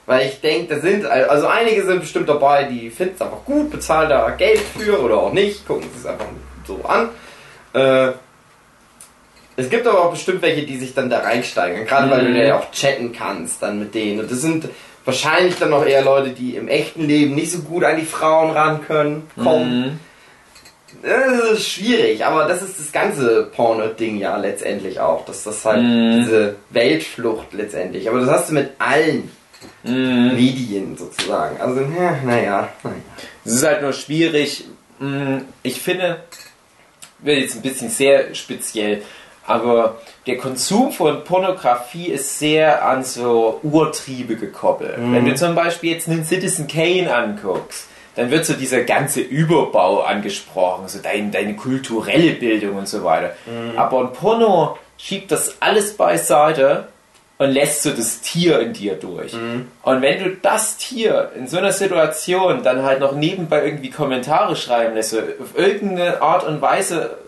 Weil ich denke, da sind, also einige sind bestimmt dabei, die finden es einfach gut, bezahlen da Geld für oder auch nicht, gucken es einfach so an. Äh, es gibt aber auch bestimmt welche, die sich dann da reinsteigen. Gerade mhm. weil du ja auch chatten kannst dann mit denen. Und das sind wahrscheinlich dann noch eher Leute, die im echten Leben nicht so gut an die Frauen ran können, kommen. Mhm. Das ist schwierig, aber das ist das ganze Porno-Ding ja letztendlich auch. Dass das halt mhm. diese Weltflucht letztendlich. Aber das hast du mit allen mhm. Medien sozusagen. Also, naja, naja. Es ist halt nur schwierig. Mm, ich finde, wird jetzt ein bisschen sehr speziell aber der Konsum von Pornografie ist sehr an so Urtriebe gekoppelt. Mhm. Wenn du zum Beispiel jetzt einen Citizen Kane anguckst, dann wird so dieser ganze Überbau angesprochen, so dein, deine kulturelle Bildung und so weiter. Mhm. Aber ein Porno schiebt das alles beiseite und lässt so das Tier in dir durch. Mhm. Und wenn du das Tier in so einer Situation dann halt noch nebenbei irgendwie Kommentare schreiben lässt, so auf irgendeine Art und Weise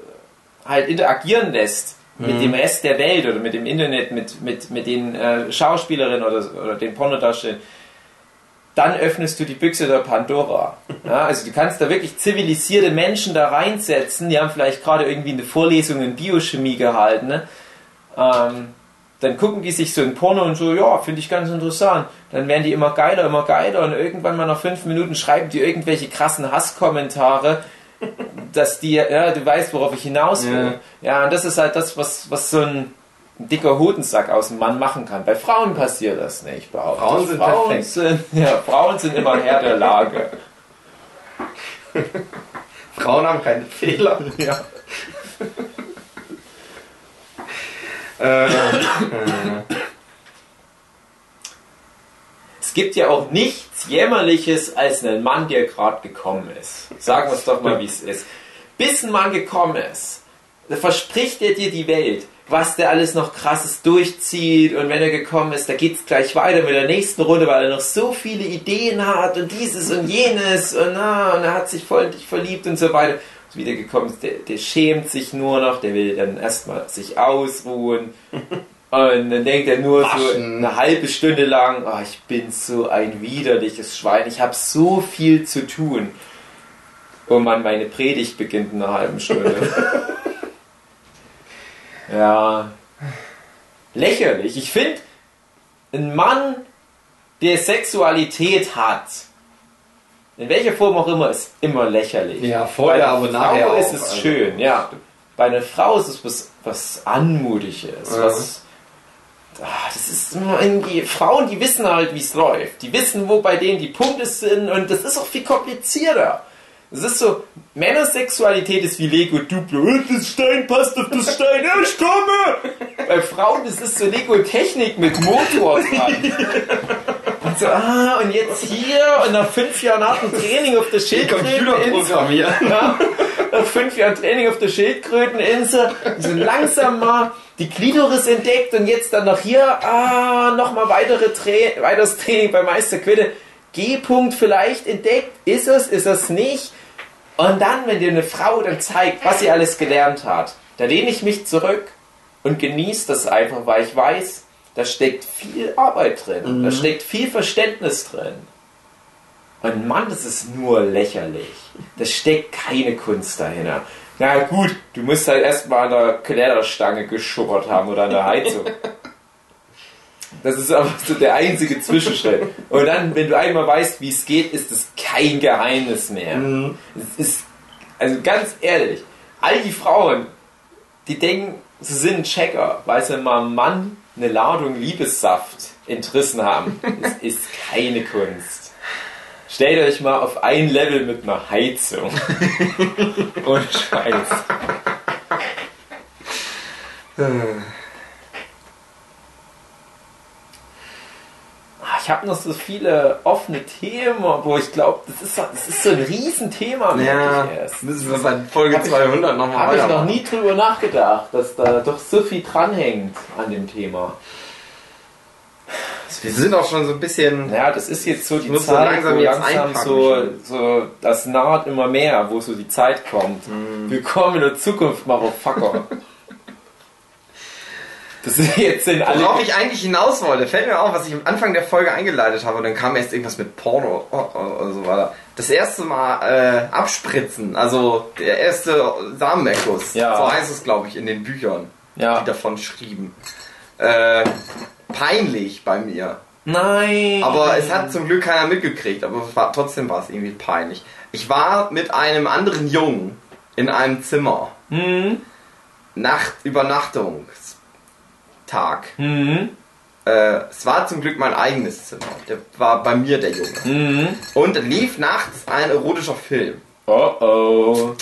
halt interagieren lässt, mit mhm. dem Rest der Welt oder mit dem Internet, mit, mit, mit den äh, Schauspielerinnen oder, oder den Pornodarstellern, dann öffnest du die Büchse der Pandora. Ja, also du kannst da wirklich zivilisierte Menschen da reinsetzen, die haben vielleicht gerade irgendwie eine Vorlesung in Biochemie gehalten. Ne? Ähm, dann gucken die sich so ein Porno und so, ja, finde ich ganz interessant. Dann werden die immer geiler, immer geiler und irgendwann mal nach fünf Minuten schreiben die irgendwelche krassen Hasskommentare dass die, ja, du weißt, worauf ich hinaus will. Ja. ja, und das ist halt das, was, was so ein dicker Hodensack aus dem Mann machen kann. Bei Frauen passiert das nicht, behaupte Frauen sind Frauen perfekt. Sind, ja, Frauen sind immer Herr der Lage. Frauen haben keine Fehler. Ja. äh, äh. Es gibt ja auch nichts Jämmerliches als einen Mann, der gerade gekommen ist. Sagen wir es doch mal, wie es ist. Bis ein Mann gekommen ist, verspricht er dir die Welt, was der alles noch krasses durchzieht und wenn er gekommen ist, da geht es gleich weiter mit der nächsten Runde, weil er noch so viele Ideen hat und dieses und jenes und, na, und er hat sich voll in dich verliebt und so weiter. Und wieder gekommen ist, der, der schämt sich nur noch, der will dann erstmal sich ausruhen. Und dann denkt er nur Waschen. so eine halbe Stunde lang, oh, ich bin so ein widerliches Schwein, ich habe so viel zu tun. Oh Mann, meine Predigt beginnt in einer halben Stunde. Ja. Lächerlich. Ich finde, ein Mann, der Sexualität hat, in welcher Form auch immer, ist immer lächerlich. Ja, Bei vorher, einer aber Frau nachher ist auch, es also. schön, ja. Bei einer Frau ist es was, was Anmutiges, Ja. was. Ah, das ist irgendwie. Frauen, die wissen halt, wie es läuft. Die wissen, wo bei denen die Punkte sind und das ist auch viel komplizierter. Es ist so, Männersexualität ist wie Lego Duplo. Äh, Das Stein passt auf das Stein, ich komme! Bei Frauen, das ist so Lego-Technik mit Motor dran. Und so, ah, und jetzt hier und nach fünf Jahren harten Training auf der Schildkröteninsel. Ja, nach fünf Jahren Training auf der Schildkröteninsel, so langsam mal die Klitoris entdeckt und jetzt dann noch hier, ah, nochmal weitere Tra weiteres Training bei Meister Quitte. G-Punkt vielleicht entdeckt, ist es, ist es nicht. Und dann, wenn dir eine Frau dann zeigt, was sie alles gelernt hat, da lehne ich mich zurück und genieße das einfach, weil ich weiß, da steckt viel Arbeit drin, da steckt viel Verständnis drin. Und Mann, das ist nur lächerlich. Da steckt keine Kunst dahinter. Na gut, du musst halt erstmal an der Kletterstange geschubbert haben oder an der Heizung. Das ist aber so der einzige Zwischenschritt. Und dann, wenn du einmal weißt, wie es geht, ist es kein Geheimnis mehr. Es ist, also ganz ehrlich, all die Frauen, die denken, sie sind ein Checker, weil sie mal Mann eine Ladung Liebessaft entrissen haben. Es ist keine Kunst. Stellt euch mal auf ein Level mit einer Heizung. Und Scheiß. Ah, Ich habe noch so viele offene Themen, wo ich glaube, das ist, so- das ist so ein Riesenthema. Ja, ich erst. müssen wir bei Folge Hab ich- 200 nochmal Habe ich noch nie drüber nachgedacht, dass da doch so viel dranhängt an dem Thema. Wir sind auch schon so ein bisschen... Ja, das ist jetzt so die muss so Zeit, langsam wo langsam so, so, das naht immer mehr, wo so die Zeit kommt. Mhm. Willkommen in der Zukunft, Motherfucker. das ist jetzt sind alle... Worauf ich eigentlich hinaus wollte, fällt mir auf, was ich am Anfang der Folge eingeleitet habe und dann kam erst irgendwas mit Porno oder so weiter. Das erste Mal äh, abspritzen, also der erste Samenerguss, Ja. so heißt es glaube ich in den Büchern, Ja. die davon schrieben. Äh, peinlich bei mir. Nein! Aber es hat zum Glück keiner mitgekriegt, aber war, trotzdem war es irgendwie peinlich. Ich war mit einem anderen Jungen in einem Zimmer. Hm? Nacht, Übernachtungstag. Hm? Äh, es war zum Glück mein eigenes Zimmer. Der war bei mir der Junge. Hm? Und lief nachts ein erotischer Film. Oh oh.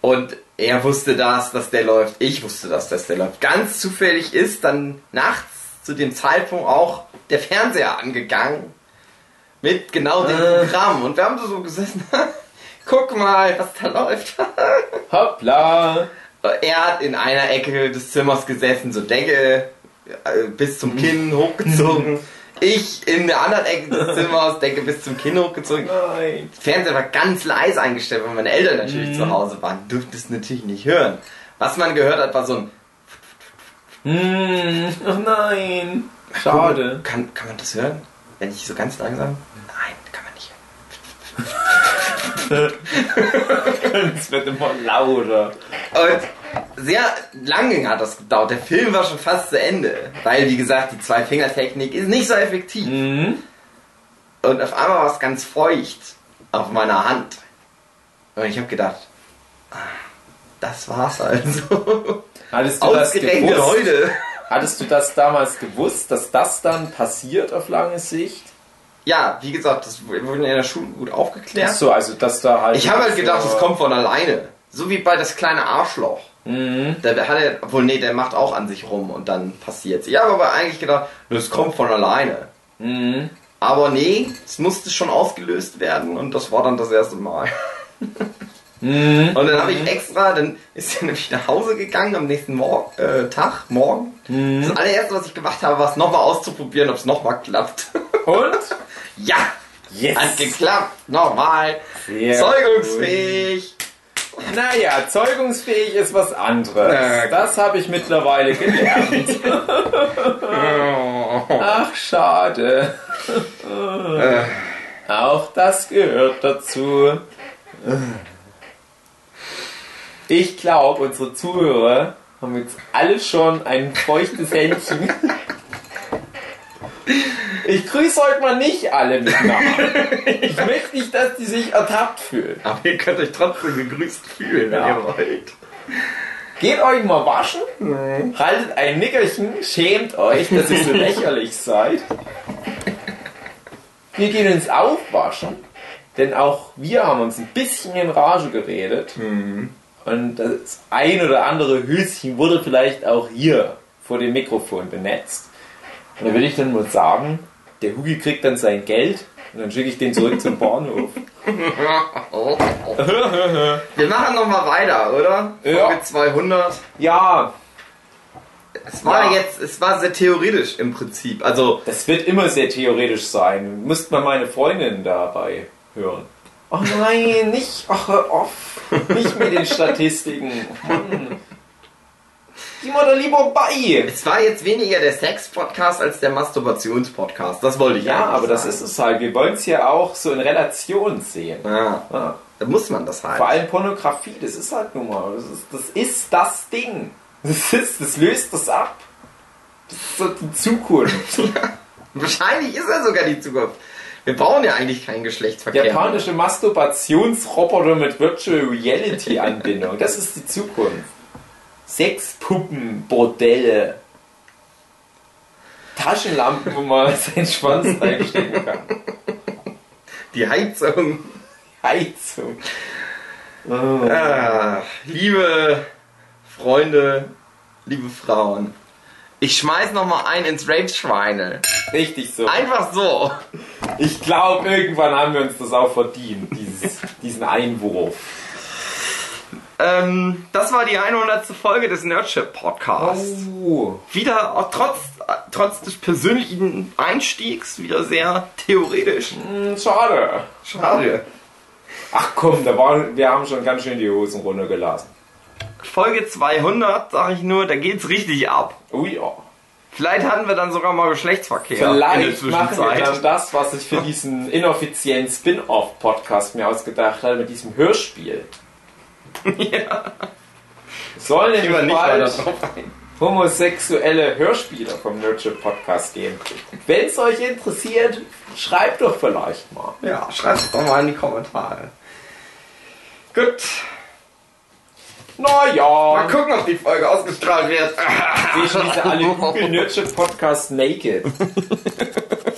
Und er wusste das, dass der läuft. Ich wusste das, dass der läuft. Ganz zufällig ist dann nachts zu dem Zeitpunkt auch der Fernseher angegangen. Mit genau dem Äh. Programm. Und wir haben so gesessen. Guck mal, was da läuft. Hoppla! er hat in einer Ecke des Zimmers gesessen, so Decke äh, bis zum Kinn hochgezogen. Ich in der anderen Ecke des Zimmers, Decke bis zum Kinn hochgezogen. Nein. Fernseher war ganz leise eingestellt, weil meine Eltern natürlich Mhm. zu Hause waren, durfte es natürlich nicht hören. Was man gehört hat, war so ein Hm. Oh nein. Schade. Kann, kann man das hören? Wenn ich so ganz langsam? Nein, kann man nicht hören. Es wird immer lauter. Und sehr lange hat das gedauert. Der Film war schon fast zu Ende. Weil, wie gesagt, die Zwei-Finger-Technik ist nicht so effektiv. Mhm. Und auf einmal war es ganz feucht auf meiner Hand. Und ich habe gedacht, ah, das war's also. Hattest du das gewusst? heute. Hattest du das damals gewusst, dass das dann passiert auf lange Sicht? Ja, wie gesagt, das wurde in der Schule gut aufgeklärt. Ach so, also dass da halt. Ich habe halt gedacht, es kommt von alleine. So wie bei das kleine Arschloch. Mhm. Da hat er, obwohl nee, der macht auch an sich rum und dann passiert's. Ich habe aber eigentlich gedacht, das kommt von alleine. Mhm. Aber nee, es musste schon ausgelöst werden und das war dann das erste Mal. Mhm. Und dann habe ich extra, dann ist er nämlich nach Hause gegangen am nächsten Morgen, äh, Tag, morgen. Mhm. Das allererste, was ich gemacht habe, war es nochmal auszuprobieren, ob es nochmal klappt. Und? ja, Yes! hat geklappt, nochmal. Sehr Zeugungsfähig. Naja, zeugungsfähig ist was anderes. Na, Das habe ich mittlerweile gelernt. Ach, schade. Äh, Auch das gehört dazu. Ich glaube, unsere Zuhörer haben jetzt alle schon ein feuchtes Händchen. Ich grüße heute mal nicht alle mit Namen. Ich möchte nicht, dass die sich ertappt fühlen. Aber ihr könnt euch trotzdem gegrüßt fühlen, wenn Ja. ihr wollt. Geht euch mal waschen, haltet ein Nickerchen, schämt euch, dass ihr so lächerlich seid. Wir gehen ins Aufwaschen, denn auch wir haben uns ein bisschen in Rage geredet. Und das ein oder andere Höschen wurde vielleicht auch hier vor dem Mikrofon benetzt. Und da würde ich dann mal sagen, der Hugi kriegt dann sein Geld und dann schicke ich den zurück zum Bahnhof. Wir machen nochmal weiter, oder? Ja. Folge 200. Ja, Es war Ja. jetzt, es war sehr theoretisch im Prinzip. Also, Das wird immer sehr theoretisch sein. Müsste man meine Freundin dabei hören. Oh nein, nicht, ach hör auf. Nicht mit den Statistiken. Mann. Geh mal da lieber bei. es war jetzt weniger der Sex-Podcast als der Masturbations-Podcast. Das wollte ich Ja, aber das sagen. ist es halt. Wir wollen es ja auch so in Relation sehen. Ja, Ja. da muss man das halt. Vor allem Pornografie, das ist halt nun mal. Das ist das, ist das Ding. Das ist, das löst das ab. Das ist so die Zukunft. Wahrscheinlich ist er sogar die Zukunft. Wir brauchen ja eigentlich keinen Geschlechtsverkehr. Japanische Masturbationsroboter mit Virtual Reality Anbindung. Das ist die Zukunft. Sexpuppen, Bordelle. Taschenlampen, wo man seinen Schwanz reinstecken kann. Die Heizung. Heizung. Ah, liebe Freunde, liebe Frauen. Ich schmeiß noch mal ein ins Rage-Schweine. Richtig so. Einfach so. Ich glaube, irgendwann haben wir uns das auch verdient, dieses, diesen Einwurf. Ähm, das war die 100. Folge des Nerdship Podcasts. Oh. Wieder auch trotz, trotz des persönlichen Einstiegs wieder sehr theoretisch. Hm, Schade. Schade. Ach komm, da war, wir haben schon ganz schön die Hosen runtergelassen. Folge 200, sag ich nur, da geht's richtig ab. Oh ja. Vielleicht hatten wir dann sogar mal Geschlechtsverkehr in der Vielleicht machen wir Zwischenzeit. dann das, was ich für diesen inoffiziellen Spin-off-Podcast mir ausgedacht habe, mit diesem Hörspiel. ja. Gehen wir nämlich bald homosexuelle Hörspiele vom Nerdship Podcast geben. Wenn es euch interessiert, schreibt doch vielleicht mal. Ja, schreibt es doch mal in die Kommentare. Gut. Mal Naja, gucken, ob die Folge ausgestrahlt wird. wir schließen alle Google Nerdship Podcast Naked.